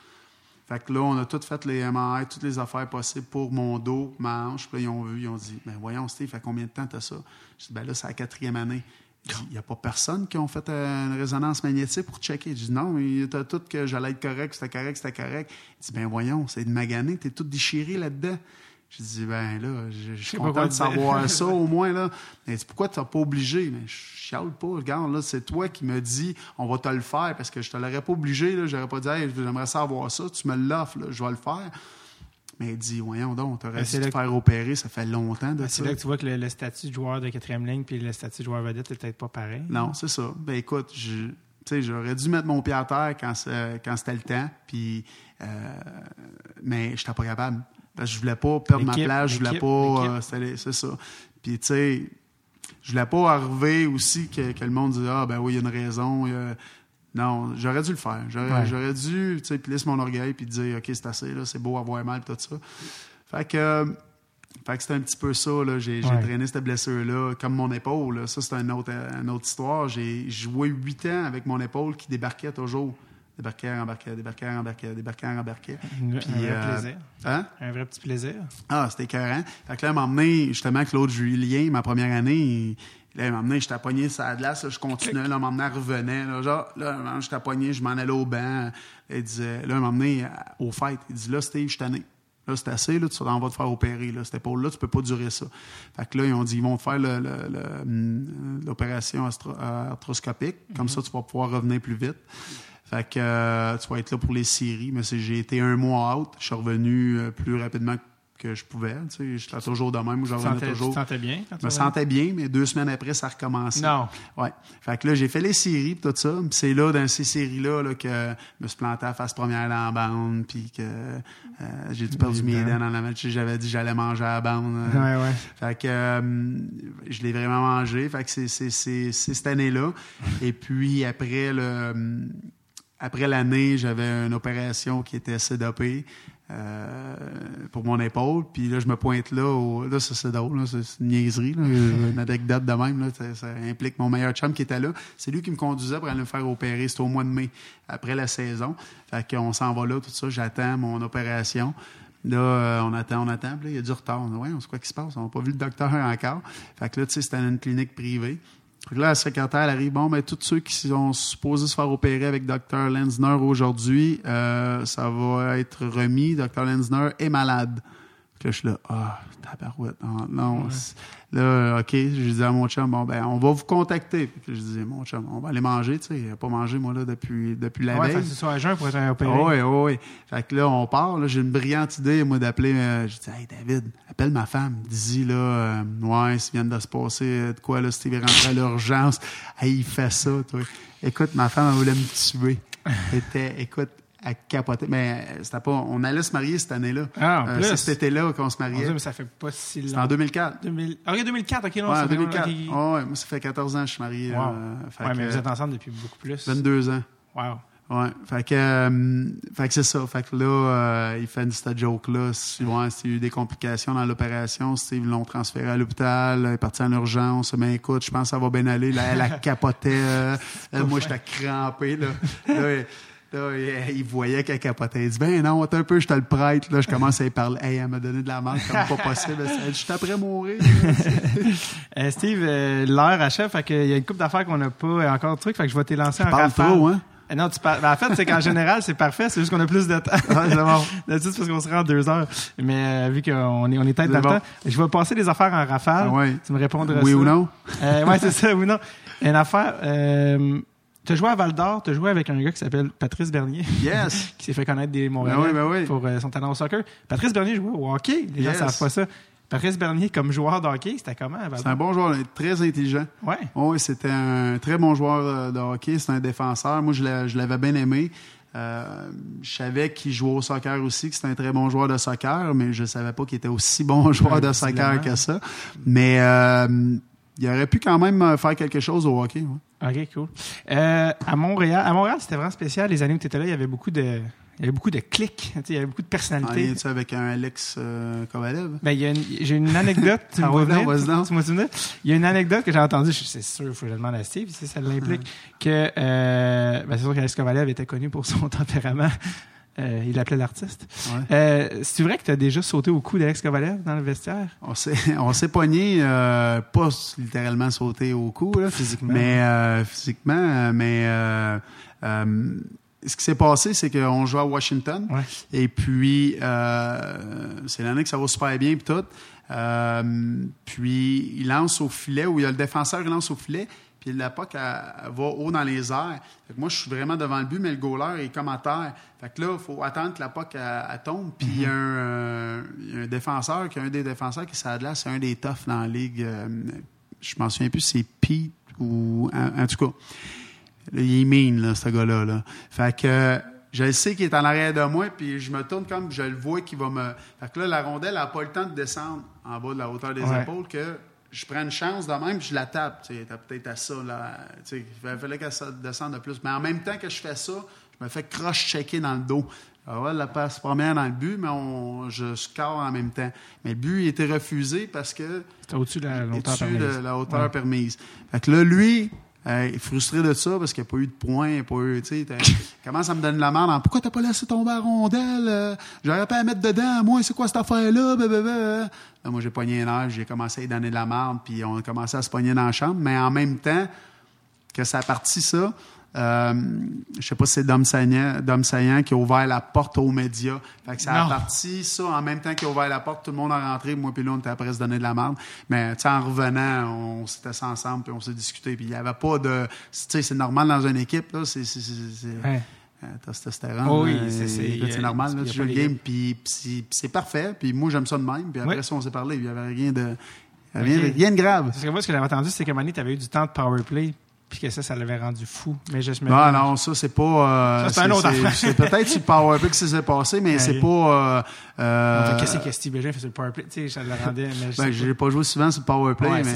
Fait que là, on a tout fait les MRI, toutes les affaires possibles pour mon dos, ma hanche. Puis là, ils ont vu, ils ont dit Ben voyons, Steve, fait combien de temps t'as ça? Je dis Ben là, c'est la quatrième année. Il n'y a pas personne qui a fait une résonance magnétique pour checker. Je dis non, il a tout que j'allais être correct, c'était correct, c'était correct. Il dit Ben voyons, c'est de magané, t'es tout déchiré là-dedans. Je dis, ben là, je, suis content de savoir ça au moins. Là. Mais pourquoi tu n'as pas obligé? Mais je chiale pas. Regarde, là, c'est toi qui me dis, on va te le faire parce que je te l'aurais pas obligé. Je n'aurais pas dit, j'aimerais savoir ça. Tu me l'offres, je vais le faire. Mais il dit, voyons donc, tu aurais dû te faire opérer, ça fait longtemps de ben, C'est là que tu vois que le, statut de joueur de quatrième ligne puis le statut de joueur vedette n'est peut-être pas pareil. Non, c'est ça. Ben écoute, j'aurais dû mettre mon pied à terre quand, quand c'était le temps, puis, euh, mais je n'étais pas capable. Parce que je voulais pas perdre ma place, je voulais pas. Euh, c'est ça. Puis, tu sais, je voulais pas arriver aussi que, le monde dise Ah, ben oui, il y a une raison. Non, j'aurais dû le faire. J'aurais dû, tu sais, plisser mon orgueil puis dire OK, c'est assez, là, c'est beau avoir mal, tout ça. Fait que. fait que c'était un petit peu ça. J'ai, traîné cette blessure-là, comme mon épaule. Ça, c'est une autre, une autre histoire. J'ai joué huit ans avec mon épaule qui débarquait toujours débarquait, embarquait, débarquait, embarquait, débarquait, embarquait. un vrai euh, plaisir. Hein? Un vrai petit plaisir. Ah, c'était écœurant. Fait que là, m'a emmené, justement, Claude Julien, ma première année, là, il m'a emmené, j'étais pogné sur la glace, je continuais, là, m'a emmené, revenait, là, genre, là, j'étais pogné, je m'en allais au banc. Il disait, là, il m'a emmené au fait. Il dit, là, Steve, je suis tanné. Là, c'est assez, là, tu t'en vas te faire opérer. Là. Cette épaule-là, tu peux pas durer ça. Fait que là, ils ont dit, ils vont te faire hum, l'opération astro- arthroscopique. Comme ça, tu vas pouvoir revenir plus vite. Fait que euh, tu vas être là pour les séries. Mais c'est- j'ai été un mois out. Je suis revenu euh, plus rapidement que je pouvais. Tu sais, j'étais toujours de même. Je te revenais sentais, tu te toujours. sentais bien quand Je tu me revenais? sentais bien, mais deux semaines après, ça recommençait. Non. Ouais. Fait que là, j'ai fait les séries pis tout ça. Puis c'est là, dans ces séries-là, là, que je me suis planté à face première dans la bande, puis que euh, j'ai tout perdu mes dents dans la match. J'avais dit que j'allais manger à la bande. euh. Ouais, ouais. Fait que euh, je l'ai vraiment mangé. Fait que c'est, c'est, c'est, c'est cette année-là. Et puis après le après l'année, j'avais une opération qui était CDP euh, pour mon épaule. Puis là, je me pointe là. Au, là, c'est drôle. c'est, une niaiserie. Là, une anecdote de même. Là, ça, implique mon meilleur chum qui était là. C'est lui qui me conduisait pour aller me faire opérer. C'était au mois de mai, après la saison. Fait qu'on s'en va là, tout ça. J'attends mon opération. Là, euh, on attend, on attend. Puis là, il y a du retard. On ouais, on sait quoi qui se passe. On n'a pas vu le docteur encore. Fait que là, tu sais, c'était une clinique privée. Là, la secrétaire, elle arrive. Bon, ben, tous ceux qui sont supposés se faire opérer avec Dr. Lenzner aujourd'hui, euh, ça va être remis. Dr. Lenzner est malade. Que là, je suis là, ah, tabarouette. Non, Là, OK, je dis à mon chum, bon, ben, on va vous contacter. Puis je dis, mon chum, on va aller manger, tu sais. Il n'a pas mangé, moi, là, depuis, depuis la Ouais, veille. c'est jeun pour être opéré. Oui, oui, oui. Fait que là, on part. là, J'ai une brillante idée, moi, d'appeler. euh, je dis, hey, David, appelle ma femme. Dis, là, euh, ouais, s'il vient de se passer de quoi, là, Steve est rentré à l'urgence. Hey, il fait ça, toi. Écoute, ma femme, elle voulait me tuer. Elle était, écoute, à capoter. Mais euh, c'était pas. On allait se marier cette année-là. Ah, en Euh, plus. cet été-là qu'on se mariait. Dieu, mais ça fait pas si C'était en longtemps. 2004. 2000... Ah, ok, 2004, ok, non, Ouais, ça en fait 2004. ok. Ouais, ouais, moi, ça fait 14 ans que je suis marié. Wow. euh, ouais, mais vous êtes ensemble depuis beaucoup plus. 22 ans. Wow. Ouais, fait que, euh, fait que c'est ça. Fait que là, il fait cette joke-là. Ouais, s'il y a eu des complications dans l'opération, Steve l'ont transféré à l'opital, il est parti en urgence. Mais écoute, je pense que ça va bien aller. Là, elle, euh, elle, moi, j'étais crampé. Là, là, il, voyait qu'elle capotait. Il dit, ben non, attends un peu, je te le prête. Là, je commence à y parler. Hey, elle m'a donné de la marque comme pas possible. Elle dit, je après mourir. Euh, Steve, euh, l'heure achève, fait qu'il y a une couple d'affaires qu'on n'a pas encore de trucs, fait que je vais t'élancer en rafale. trop, hein? Euh, Non, tu parles. ben, en fait, c'est qu'en général, c'est parfait, c'est juste qu'on a plus de temps. Ah, c'est bon. D'habitude, c'est parce qu'on se rend en deux heures. Mais euh, vu qu'on est, on est tête dans le temps, je vais passer les affaires en rafale. Ah ouais. Tu me répondras Oui ça. ou non? Euh, ouais, c'est ça, oui ou non. Une affaire. Euh, tu as joué à Val d'Or, tu as joué avec un gars qui s'appelle Patrice Bernier. Yes! qui s'est fait connaître des Montréalais Ben oui, ben oui. pour euh, son talent au soccer. Patrice Bernier jouait au hockey. Les gens Yes. savent pas ça. Patrice Bernier, comme joueur de hockey, c'était comment à Val C'est un bon joueur, très intelligent. Ouais. Oui, c'était un très bon joueur euh, de hockey. C'est un défenseur. Moi, je l'a- je l'avais bien aimé. Euh, je savais qu'il jouait au soccer aussi, que c'était un très bon joueur de soccer, mais je savais pas qu'il était aussi bon joueur de soccer que ça. Mais euh, il aurait pu quand même faire quelque chose au hockey. ouais. OK, cool. Euh, à Montréal, à Montréal, c'était vraiment spécial. Les années où tu étais là, il y avait beaucoup de, il y avait beaucoup de clics. Tu sais, Il y avait beaucoup de personnalités. lien avec un Alex euh, Kovalev? Ben, il y a une- j'ai une anecdote. Tu me Ah. Tu m'as souvenir? Il y a une anecdote que j'ai entendue. je- C'est sûr, il faut que je demande à Steve si ça l'implique. Que, euh, ben, c'est sûr qu'Alex Kovalev était connu pour son tempérament. Euh, il l'appelait l'artiste. Ouais. Euh, c'est vrai que tu as déjà sauté au cou d'Alex Kovalev dans le vestiaire? On s'est, on s'est pogné, euh, pas littéralement sauté au cou, là, Physiquement. mais physiquement, mais ce qui s'est passé, c'est qu'on joue à Washington, Ouais. et puis c'est l'année que ça va super bien, puis tout. Puis il lance au filet, où il y a le défenseur qui lance au filet, puis la elle- elle va haut dans les airs. Fait que moi, je suis vraiment devant le but, mais le goaler est comme à terre. Fait que là, il faut attendre que la elle, elle tombe. Puis il y a un, euh, y a un défenseur, qui est un des défenseurs qui s'adresse, c'est un des toughs dans la ligue. euh, je m'en souviens plus, c'est Pete ou... En, en tout cas, là, il est mean, là, ce gars-là. Là. Fait que je le sais qu'il est en arrière de moi, puis je me tourne comme je le vois qu'il va me. Fait que là, la rondelle n'a pas le temps de descendre en bas de la hauteur des Ouais. épaules que je prends une chance de même, puis je la tape. Tu sais, peut-être à ça, là. Tu sais, il fallait qu'elle descende de plus. Mais en même temps que je fais ça, je me fais croche-checker dans le dos. Alors, ouais, la passe première dans le but, mais on, je score en même temps. Mais le but, il était refusé parce que C'était au-dessus de la hauteur au-dessus permise. de la hauteur Ouais. permise. Fait que là, lui, frustré de ça parce qu'il n'y a pas eu de points, il n'y a pas eu, tu sais, commence à me donner la merde pourquoi t'as pas laissé tomber la rondelle? Euh, J'aurais pas à mettre dedans, moi, c'est quoi cette affaire-là? Là, moi, j'ai pogné un air, j'ai commencé à lui donner de la merde, puis on a commencé à se pogner dans la chambre, mais en même temps que ça a parti ça, Euh, je sais pas si c'est Dom Saillant, Dom Saillant qui a ouvert la porte aux médias. Fait que ça a parti, ça, en même temps qu'il a ouvert la porte, tout le monde a rentré, moi puis là, on était après se donner de la merde. Mais, tu sais, en revenant, on s'était assis ensemble, puis on s'est discuté, puis il y avait pas de... Tu sais, c'est normal dans une équipe, là, c'est... c'est- c'est- c'est- Ouais. euh, testostérone. Oh oui, c'est- normal, là, tu joues le game, puis c'est parfait, puis moi, j'aime ça de même, puis après Ouais. ça, on s'est parlé, il y avait rien de... Rien, Ok. rien de grave. Parce que moi, ce que j'avais entendu, c'est qu'à un moment donné, tu avais eu du temps de powerplay, puis que ça, ça l'avait rendu fou. Mais je me Non, non, ça, c'est pas. euh, Ça, c'est un autre affaire. C'est peut-être sur le Powerplay que ça s'est passé, mais c'est pas. euh, euh, Qu'est-ce que Steve Bégin fait sur le powerplay? Tu sais, ça le rendait. Mais je ben, j'ai pas joué souvent sur le Powerplay, Ouais, mais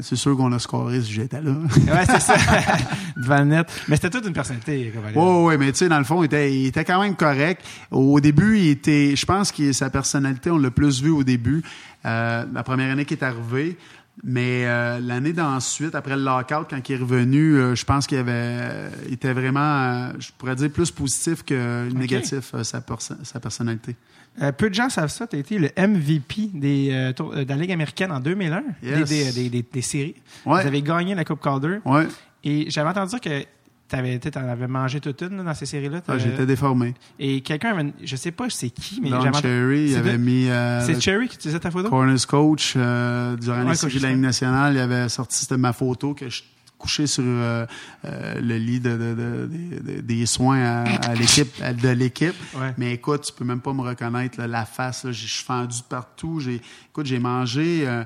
c'est euh, sûr qu'on a scoré si j'étais là. Ouais, c'est ça. Devant le net. Mais c'était toute une personnalité, Cavalier. Oui, oui, mais tu sais, dans le fond, il était, il était quand même correct. Au début, il était, je pense que sa personnalité, on l'a plus vu au début, euh, la première année qu'il est arrivé. Mais euh, l'année d'ensuite, après le lockout, quand il est revenu, euh, je pense qu'il avait, il était vraiment, euh, je pourrais dire, plus positif que négatif, euh, sa, perso- sa personnalité. Euh, peu de gens savent ça. Tu as été le MVP des, de la Ligue américaine en 2001, Yes. des, des, des, des- des séries. Ouais. Vous avez gagné la Coupe Calder. Ouais, Et j'avais entendu dire que tu avais mangé toute une là, dans ces séries-là. Ah, T'avais- j'étais déformé. Et quelqu'un avait. Je sais pas c'est qui, mais Don Cherry, il avait mis euh, C'est Cherry qui utilisait ta photo? corners coach euh, durant Ouais, les séries de la Ligue nationale. Il avait sorti c'était ma photo que je couché sur euh, euh, le lit de, de- de- de- de- des soins à, à l'équipe de l'équipe. Ouais. Mais écoute, tu peux même pas me reconnaître là, la face. là. Je suis fendu partout. J'ai, écoute, j'ai mangé euh,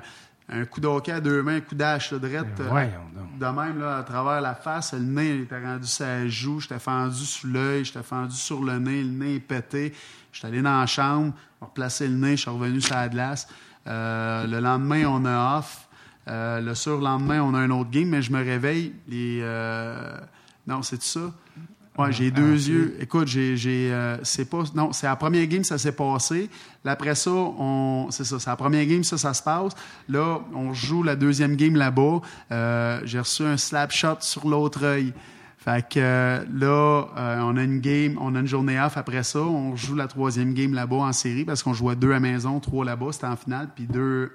un coup de hockey à deux mains, un coup d'âge là, drette, Ben euh, de même là, à travers la face. Le nez il était rendu la joue. J'étais fendu sous l'œil. J'étais fendu sur le nez. Le nez est pété. J'étais allé dans la chambre, replacer le nez. Je suis revenu sur la glace. Euh, le lendemain, on a off. Euh, le surlendemain, on a un autre game, mais je me réveille. Les, euh, non, c'est ça? Ouais, j'ai Ah, deux ok. yeux. Écoute, j'ai, j'ai, euh, c'est pas, non, c'est la première game, ça s'est passé. Là, après ça, on, c'est ça, c'est la première game, ça, ça se passe. Là, on joue la deuxième game là-bas. Euh, j'ai reçu un slap shot sur l'autre œil. Fait que euh, là, euh, on a une game, on a une journée off après ça. On joue la troisième game là-bas en série parce qu'on jouait deux à maison, trois là-bas, c'était en finale, puis deux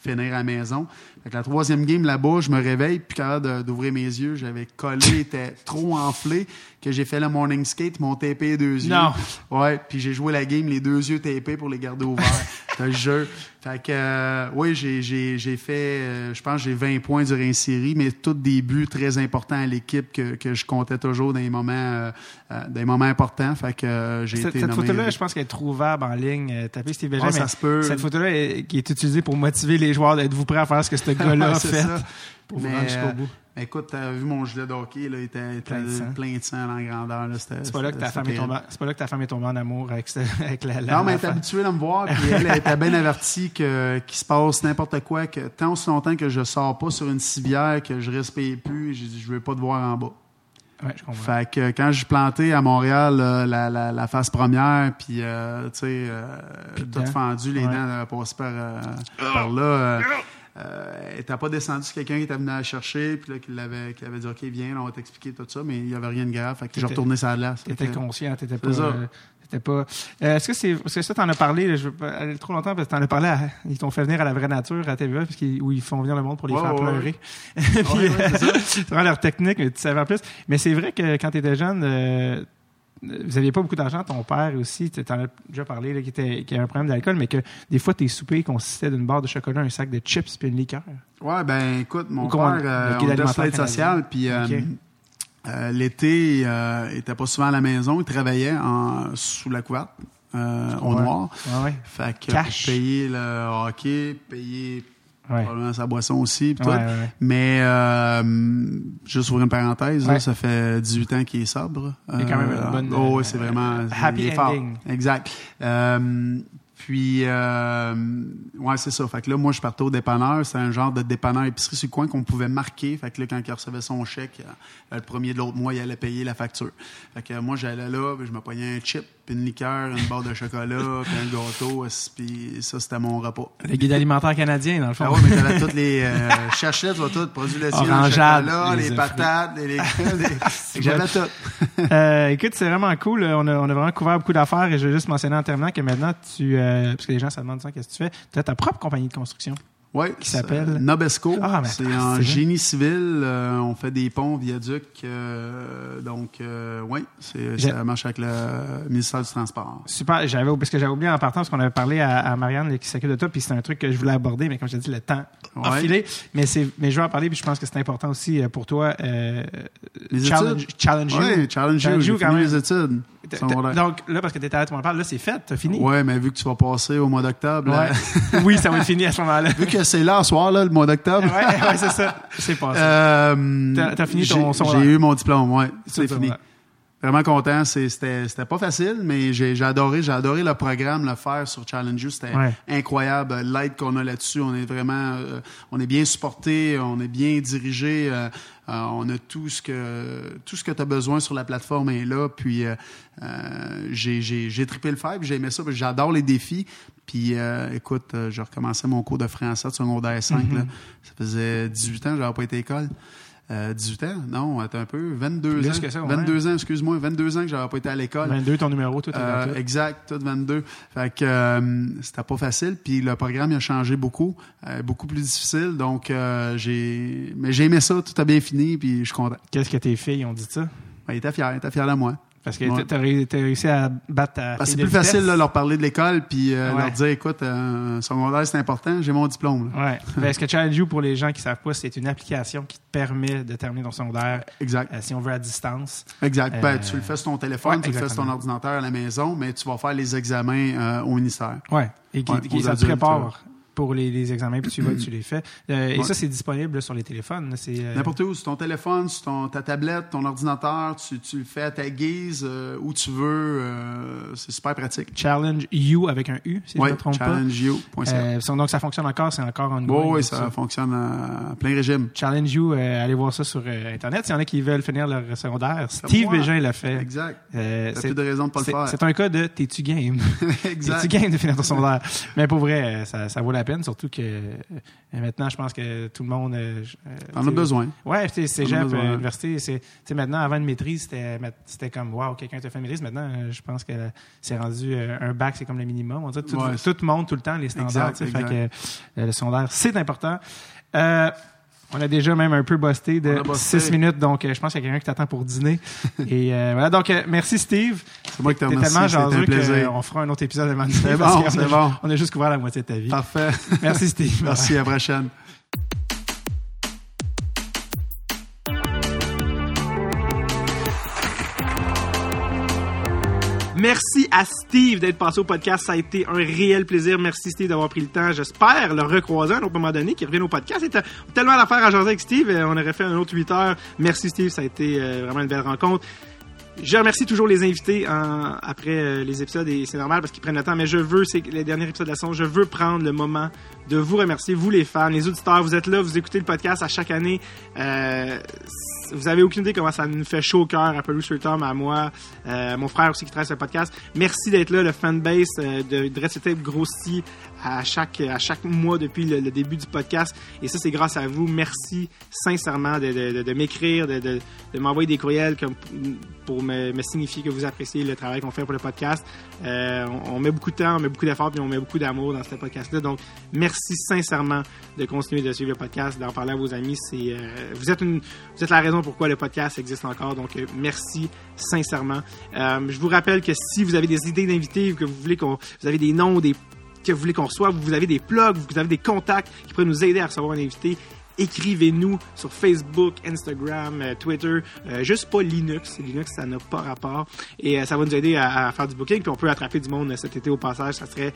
finir à la maison. Fait que la troisième game là-bas, je me réveille, puis capable d'ouvrir mes yeux, j'avais collé, était trop enflé, que j'ai fait le morning skate, mon tapé les deux yeux. Non. Ouais, puis j'ai joué la game les deux yeux tapés pour les garder ouverts. C'est un jeu. Fait que, euh, oui, j'ai, j'ai, j'ai fait, euh, je pense, j'ai 20 points durant une série, mais tous des buts très importants à l'équipe que, que je comptais toujours dans les moments, euh, euh, dans les moments importants. Fait que euh, j'ai Cette, été cette photo-là, je pense qu'elle est trouvable en ligne. Euh, Tapez Steve Bégin, Ah, ça se peut. cette photo-là qui est utilisée pour motiver les joueurs d'être-vous prêts à faire ce que ce gars-là a fait ça. pour vous Mais, rendre jusqu'au euh, bout. Mais écoute, t'as vu mon gilet de hockey, là, il était, Plein de sang. plein de sang en grandeur. Là, c'était- C'est pas, là que ta femme est tombée, c'est pas là que ta femme est tombée en amour avec, ce- avec la, la Non, mais elle est habituée de me voir, puis elle, était bien avertie que, qu'il se passe n'importe quoi, que tant aussi longtemps que je sors pas sur une civière, que je respire plus, j'ai dit, je veux pas te voir en bas. Ouais, je comprends. Fait que quand j'ai planté à Montréal euh, la, la, la face première, puis euh, tu sais, euh, tout fendu, les Ouais. dents avaient passé par, euh, par là. Euh, euh, elle n'était pas descendu sur quelqu'un qui était venu la chercher, puis là, qui l'avait, qui avait dit OK, viens, là, on va t'expliquer tout ça, mais il n'y avait rien de grave. Fait que j'ai retourné la glace. T'étais Fait que- conscient, t'étais pas. Ça. euh, t'étais pas. Euh, est-ce que c'est, parce que ça, t'en as parlé, là, je veux pas aller trop longtemps, parce que t'en as parlé, à- ils t'ont fait venir à la vraie nature à TVA, parce qu'ils, où ils font venir le monde pour les faire ouais, pleurer. Ouais, ouais, c'est ça. c'est vraiment leur technique, mais tu savais en plus. Mais c'est vrai que quand t'étais jeune, euh, vous aviez pas beaucoup d'argent, ton père aussi, tu en as déjà parlé, là, qui, était, qui avait un problème d'alcool, mais que des fois tes soupers consistaient d'une barre de chocolat, un sac de chips puis une liqueur. Ouais, ben écoute, mon Ou père, euh, on guide était sur alimentaire l'aide sociale, puis euh, euh, l'été, euh, il était pas souvent à la maison, il travaillait en, sous la couverte, euh, au Ouais. noir. Ouais, ouais. Fait que Cash. payer le hockey, payer Ouais. probablement sa boisson aussi, Ouais, tout. ouais, ouais. Mais euh, juste pour une parenthèse, là, ça fait 18 ans qu'il est sobre. Il a quand même une bonne, Oh, euh, c'est vraiment happy il est fort. ending. Exact. Euh, puis, euh, ouais, c'est ça. Fait que là, moi, je partais au dépanneur. C'est un genre de dépanneur épicerie sur le coin qu'on pouvait marquer. Fait que là, quand il recevait son chèque, euh, le premier de l'autre mois, il allait payer la facture. Fait que euh, moi, j'allais là, je me pognais un chip, puis une liqueur, une barre de chocolat, puis un gâteau. Puis ça, c'était mon repas. Le guide alimentaire canadien, dans le fond. Ah ouais, mais t'avais toutes les euh, cherchettes, tu vois tout, produits laitiers, le chocolat, les les, patates, les, les, les- j'avais tout. Euh, écoute, c'est vraiment cool. On a, on a vraiment couvert beaucoup d'affaires et je vais juste mentionner en terminant que maintenant, tu, euh, parce que les gens se demandent ça, qu'est-ce que tu fais, tu as ta propre compagnie de construction. Ouais, Qui s'appelle? euh, Nobesco. Ah, mais c'est c'est génie civil. euh, on fait des ponts, viaducs. euh, donc, euh, oui, c'est, J'ai- ça marche avec le ministère du Transport. Super, j'avais parce que j'avais oublié en partant parce qu'on avait parlé à, à Marianne qui s'occupe de toi, puis c'est un truc que je voulais aborder, mais comme je t'ai dit, le temps a Ouais. filé. Mais c'est, mais je vais en parler, puis je pense que c'est important aussi euh, pour toi. Euh, Les challenge, études? challenge you. Oui, challenge. Challenge J'ai you quand fini même. les études. Donc là, parce que t'étais là, tu m'en parles, là c'est fait, t'as fini. Ouais, mais vu que tu vas passer au mois d'octobre, Ouais. là, oui, ça va être fini à ce moment-là. vu que c'est là, ce soir, là, le mois d'octobre, ouais, ouais, c'est ça. C'est passé. euh, T'as- fini ton j'ai- eu mon diplôme, ouais. C'est fini. Vraiment content. C'était c'était pas facile, mais j'ai j'ai adoré. J'ai adoré le programme, le faire sur Challenge You. C'était Ouais. incroyable. L'aide qu'on a là-dessus, on est vraiment, euh, on est bien supporté, on est bien dirigé. euh, euh, on a tout ce que tout ce que tu as besoin sur la plateforme est là. Puis euh, euh, j'ai trippé le puis j'ai aimé ça. J'adore les défis. Puis euh, écoute, euh, j'ai recommencé mon cours de français de secondaire 5. Mm-hmm. là. Ça faisait 18 ans que j'avais pas été à l'école. Euh, 18 ans? Non, attends un peu. 22 Plus ans. que ça, ouais. 22 ans, excuse-moi. 22 ans que j'avais pas été à l'école. 22, ton numéro, tout Euh, tout. exact, tout 22. Fait que euh, c'était pas facile. Puis le programme il a changé beaucoup, euh, beaucoup plus difficile. Donc euh, j'ai, mais j'ai aimé ça. Tout a bien fini. Puis je suis content. Qu'est-ce que tes filles ont dit de ça? Ben, il était fier, il était fier de moi. Parce que Ouais. ré- t'as réussi à battre ta fille c'est de plus facile là, leur parler de l'école puis euh, Ouais. leur dire, écoute, euh, secondaire c'est important. J'ai mon diplôme. Ouais. Ben, Est-ce que Challenge You, pour les gens qui savent pas, c'est une application qui te permet de terminer ton secondaire, Exact. euh, si on veut, à distance. Exact. Euh, Ben, tu le fais sur ton téléphone, tu le fais sur ton ordinateur à la maison, mais tu vas faire les examens euh, au ministère. Ouais. Et qui, qui- ça te prépare pour les, les examens, puis tu vas, tu les fais. Euh, Et Ouais. ça, c'est disponible sur les téléphones. C'est, euh, N'importe où, sur ton téléphone, sur ton, ta tablette, ton ordinateur, tu, tu le fais à ta guise, euh, où tu veux. euh, c'est super pratique. Challenge You avec un U, si je ne Oui, me trompe pas. challengeyou.ca. Euh, so- donc, ça fonctionne encore, c'est encore en oui, oui, ça fonctionne à, plein régime. Challenge You, allez voir ça sur Internet. S'il y en a qui veulent finir leur secondaire, Steve moi. Bégin l'a fait. Exact. C'est- plus de raison de pas le faire. C'est un cas de t'es-tu game? exact. t'es-tu game de finir ton secondaire? Mais pour vrai, ça, ça vaut la peine, surtout que euh, maintenant, je pense que tout le monde. euh, euh, as besoin. Ouais, tu sais, cégep, université, c'est, maintenant, avant une maîtrise, c'était, comme, waouh, quelqu'un t'a fait une maîtrise. Maintenant, euh, je pense que c'est rendu un bac, c'est comme le minimum. On que tout, Ouais. tout monte tout le temps, les standards. Exact, fait que le secondaire, c'est important. Euh, on a déjà même un peu busté de a busté. 6 minutes, donc euh, je pense qu'il y a quelqu'un qui t'attend pour dîner. Et euh, voilà, donc euh, merci Steve. C'est moi qui te remercie. tellement plaisir. qu'on fera un autre épisode de C'est bon, c'est bon. On a juste couvert la moitié de ta vie. Parfait. Merci Steve. Merci, à la prochaine. Merci à Steve d'être passé au podcast. Ça a été un réel plaisir. Merci Steve d'avoir pris le temps. J'espère le recroiser à un autre moment donné, qu'il revienne au podcast. C'était tellement d'affaires à jaser avec Steve. euh, On aurait fait un autre 8 heures. Merci Steve. Ça a été euh, vraiment une belle rencontre. Je remercie toujours les invités après euh, les épisodes et c'est normal parce qu'ils prennent le temps, mais je veux, c'est les derniers épisodes de la saison, je veux prendre le moment de vous remercier, vous les fans, les auditeurs, vous êtes là, vous écoutez le podcast à chaque année. Euh, vous avez aucune idée comment ça nous fait chaud au cœur à Producer Tom, à moi, euh, mon frère aussi qui travaille sur le podcast. Merci d'être là, le fanbase euh, de Dress Tape grossit à chaque, à chaque mois depuis le, début du podcast. Et ça, c'est grâce à vous. Merci sincèrement de, m'écrire, de, m'envoyer des courriels comme pour me, signifier que vous appréciez le travail qu'on fait pour le podcast. On, on met beaucoup de temps, on met beaucoup d'efforts, puis on met beaucoup d'amour dans ce podcast-là. Donc, merci sincèrement de continuer de suivre le podcast, d'en parler à vos amis. C'est, euh, vous, êtes vous êtes la raison pourquoi le podcast existe encore. Donc, euh, merci sincèrement. Euh, je vous rappelle que si vous avez des idées d'invités, que vous voulez qu'on, vous avez des noms, des que vous voulez qu'on reçoive, vous avez des plugs, vous avez des contacts qui pourraient nous aider à recevoir un invité, écrivez-nous sur Facebook, Instagram, Twitter, juste pas Linux. Linux, ça n'a pas rapport. Et ça va nous aider à, à faire du booking, puis on peut attraper du monde cet été au passage. Ça serait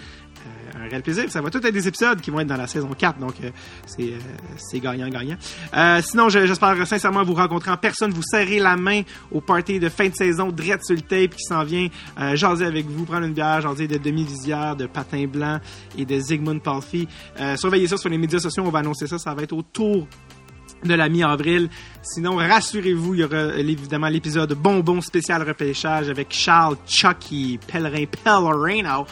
un réel plaisir. Ça va tout être des épisodes qui vont être dans la saison 4, donc euh, c'est euh, gagnant-gagnant. Euh, sinon, je- j'espère sincèrement vous rencontrer en personne, vous serrer la main au party de fin de saison, dread sur le tape qui s'en vient, euh, jaser avec vous, prendre une bière, jaser de demi-visière, de patin blanc et de Zygmunt Palfy. Euh, surveillez ça sur les médias sociaux, on va annoncer ça, ça va être autour de la mi-avril. Sinon, rassurez-vous, il y aura euh, évidemment l'épisode bonbon spécial repêchage avec Charles Chucky Pellerin Pellerino.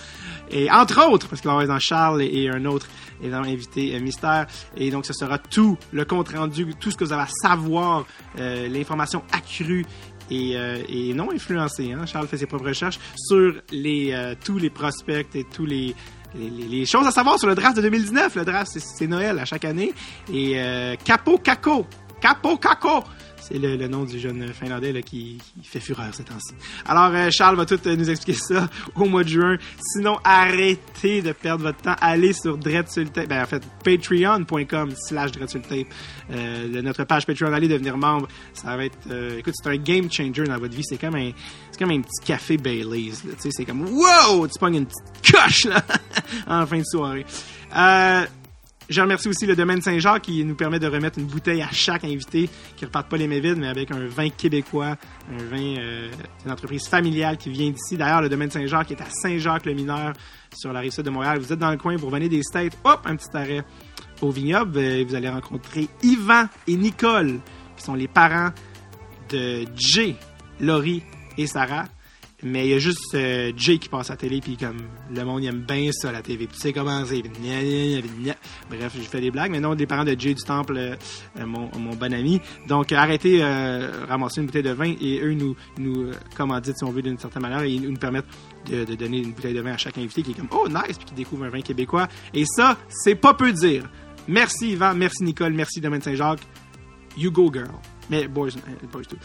Et entre autres, parce qu'il va y avoir dans Charles et, un autre invité euh, mystère. Et donc, ce sera tout le compte rendu, tout ce que vous avez à savoir, euh, l'information accrue et, euh, non influencée. Hein? Charles fait ses propres recherches sur les, tous les prospects et tous les les, choses à savoir sur le draft de 2019. Le draft, c'est Noël à chaque année. Et Capo Caco, Capo Caco, c'est le, nom du jeune Finlandais qui, fait fureur ces temps-ci. Alors, euh, Charles va tout euh, nous expliquer ça au mois de juin. Sinon, arrêtez de perdre votre temps. Allez sur Dreadsultape. Ben, en fait, patreon.com slash Dreadsultape. Euh, notre page Patreon, allez devenir membre. Ça va être... Euh, écoute, c'est un game changer dans votre vie. C'est comme un, c'est comme un petit café Baileys. Tu sais, c'est comme, wow! Tu pognes une petite coche, là, en fin de soirée. Euh, je remercie aussi le domaine Saint-Jacques qui nous permet de remettre une bouteille à chaque invité qui ne reparte pas les mains vides, mais avec un vin québécois, un vin euh, d'une entreprise familiale qui vient d'ici. D'ailleurs, le domaine Saint-Jacques est à Saint-Jacques-le-Mineur sur la rive sud de Montréal. Vous êtes dans le coin, vous revenez des States, hop, un petit arrêt au vignoble. Euh, vous allez rencontrer Yvan et Nicole, qui sont les parents de Jay, Laurie et Sarah. Mais il y a juste euh, Jay qui passe à la télé, puis comme le monde aime bien ça, la TV. Tu sais comment c'est. Bref, je fais des blagues. Mais non, les parents de Jay du Temple, euh, euh, mon, mon, bon ami. Donc, arrêtez euh, ramasser une bouteille de vin et eux nous, nous comment dire, si on veut, d'une certaine manière, et nous, nous permettent de, de, donner une bouteille de vin à chaque invité qui est comme Oh, nice, puis qui découvre un vin québécois. Et ça, c'est pas peu dire. Merci Yvan, merci Nicole, merci Domaine Saint-Jacques. You go, girl. Mais boys, boys too.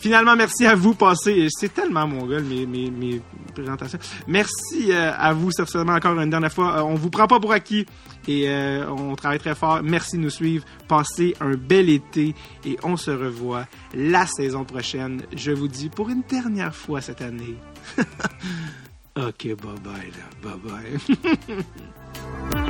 Finalement, merci à vous. Passez, c'est tellement mon gars, mes, mes, mes présentations. Merci euh, à vous, certainement, encore une dernière fois. Euh, on vous prend pas pour acquis et euh, on travaille très fort. Merci de nous suivre. Passez un bel été et on se revoit la saison prochaine. Je vous dis pour une dernière fois cette année. ok, bye bye. Bye bye.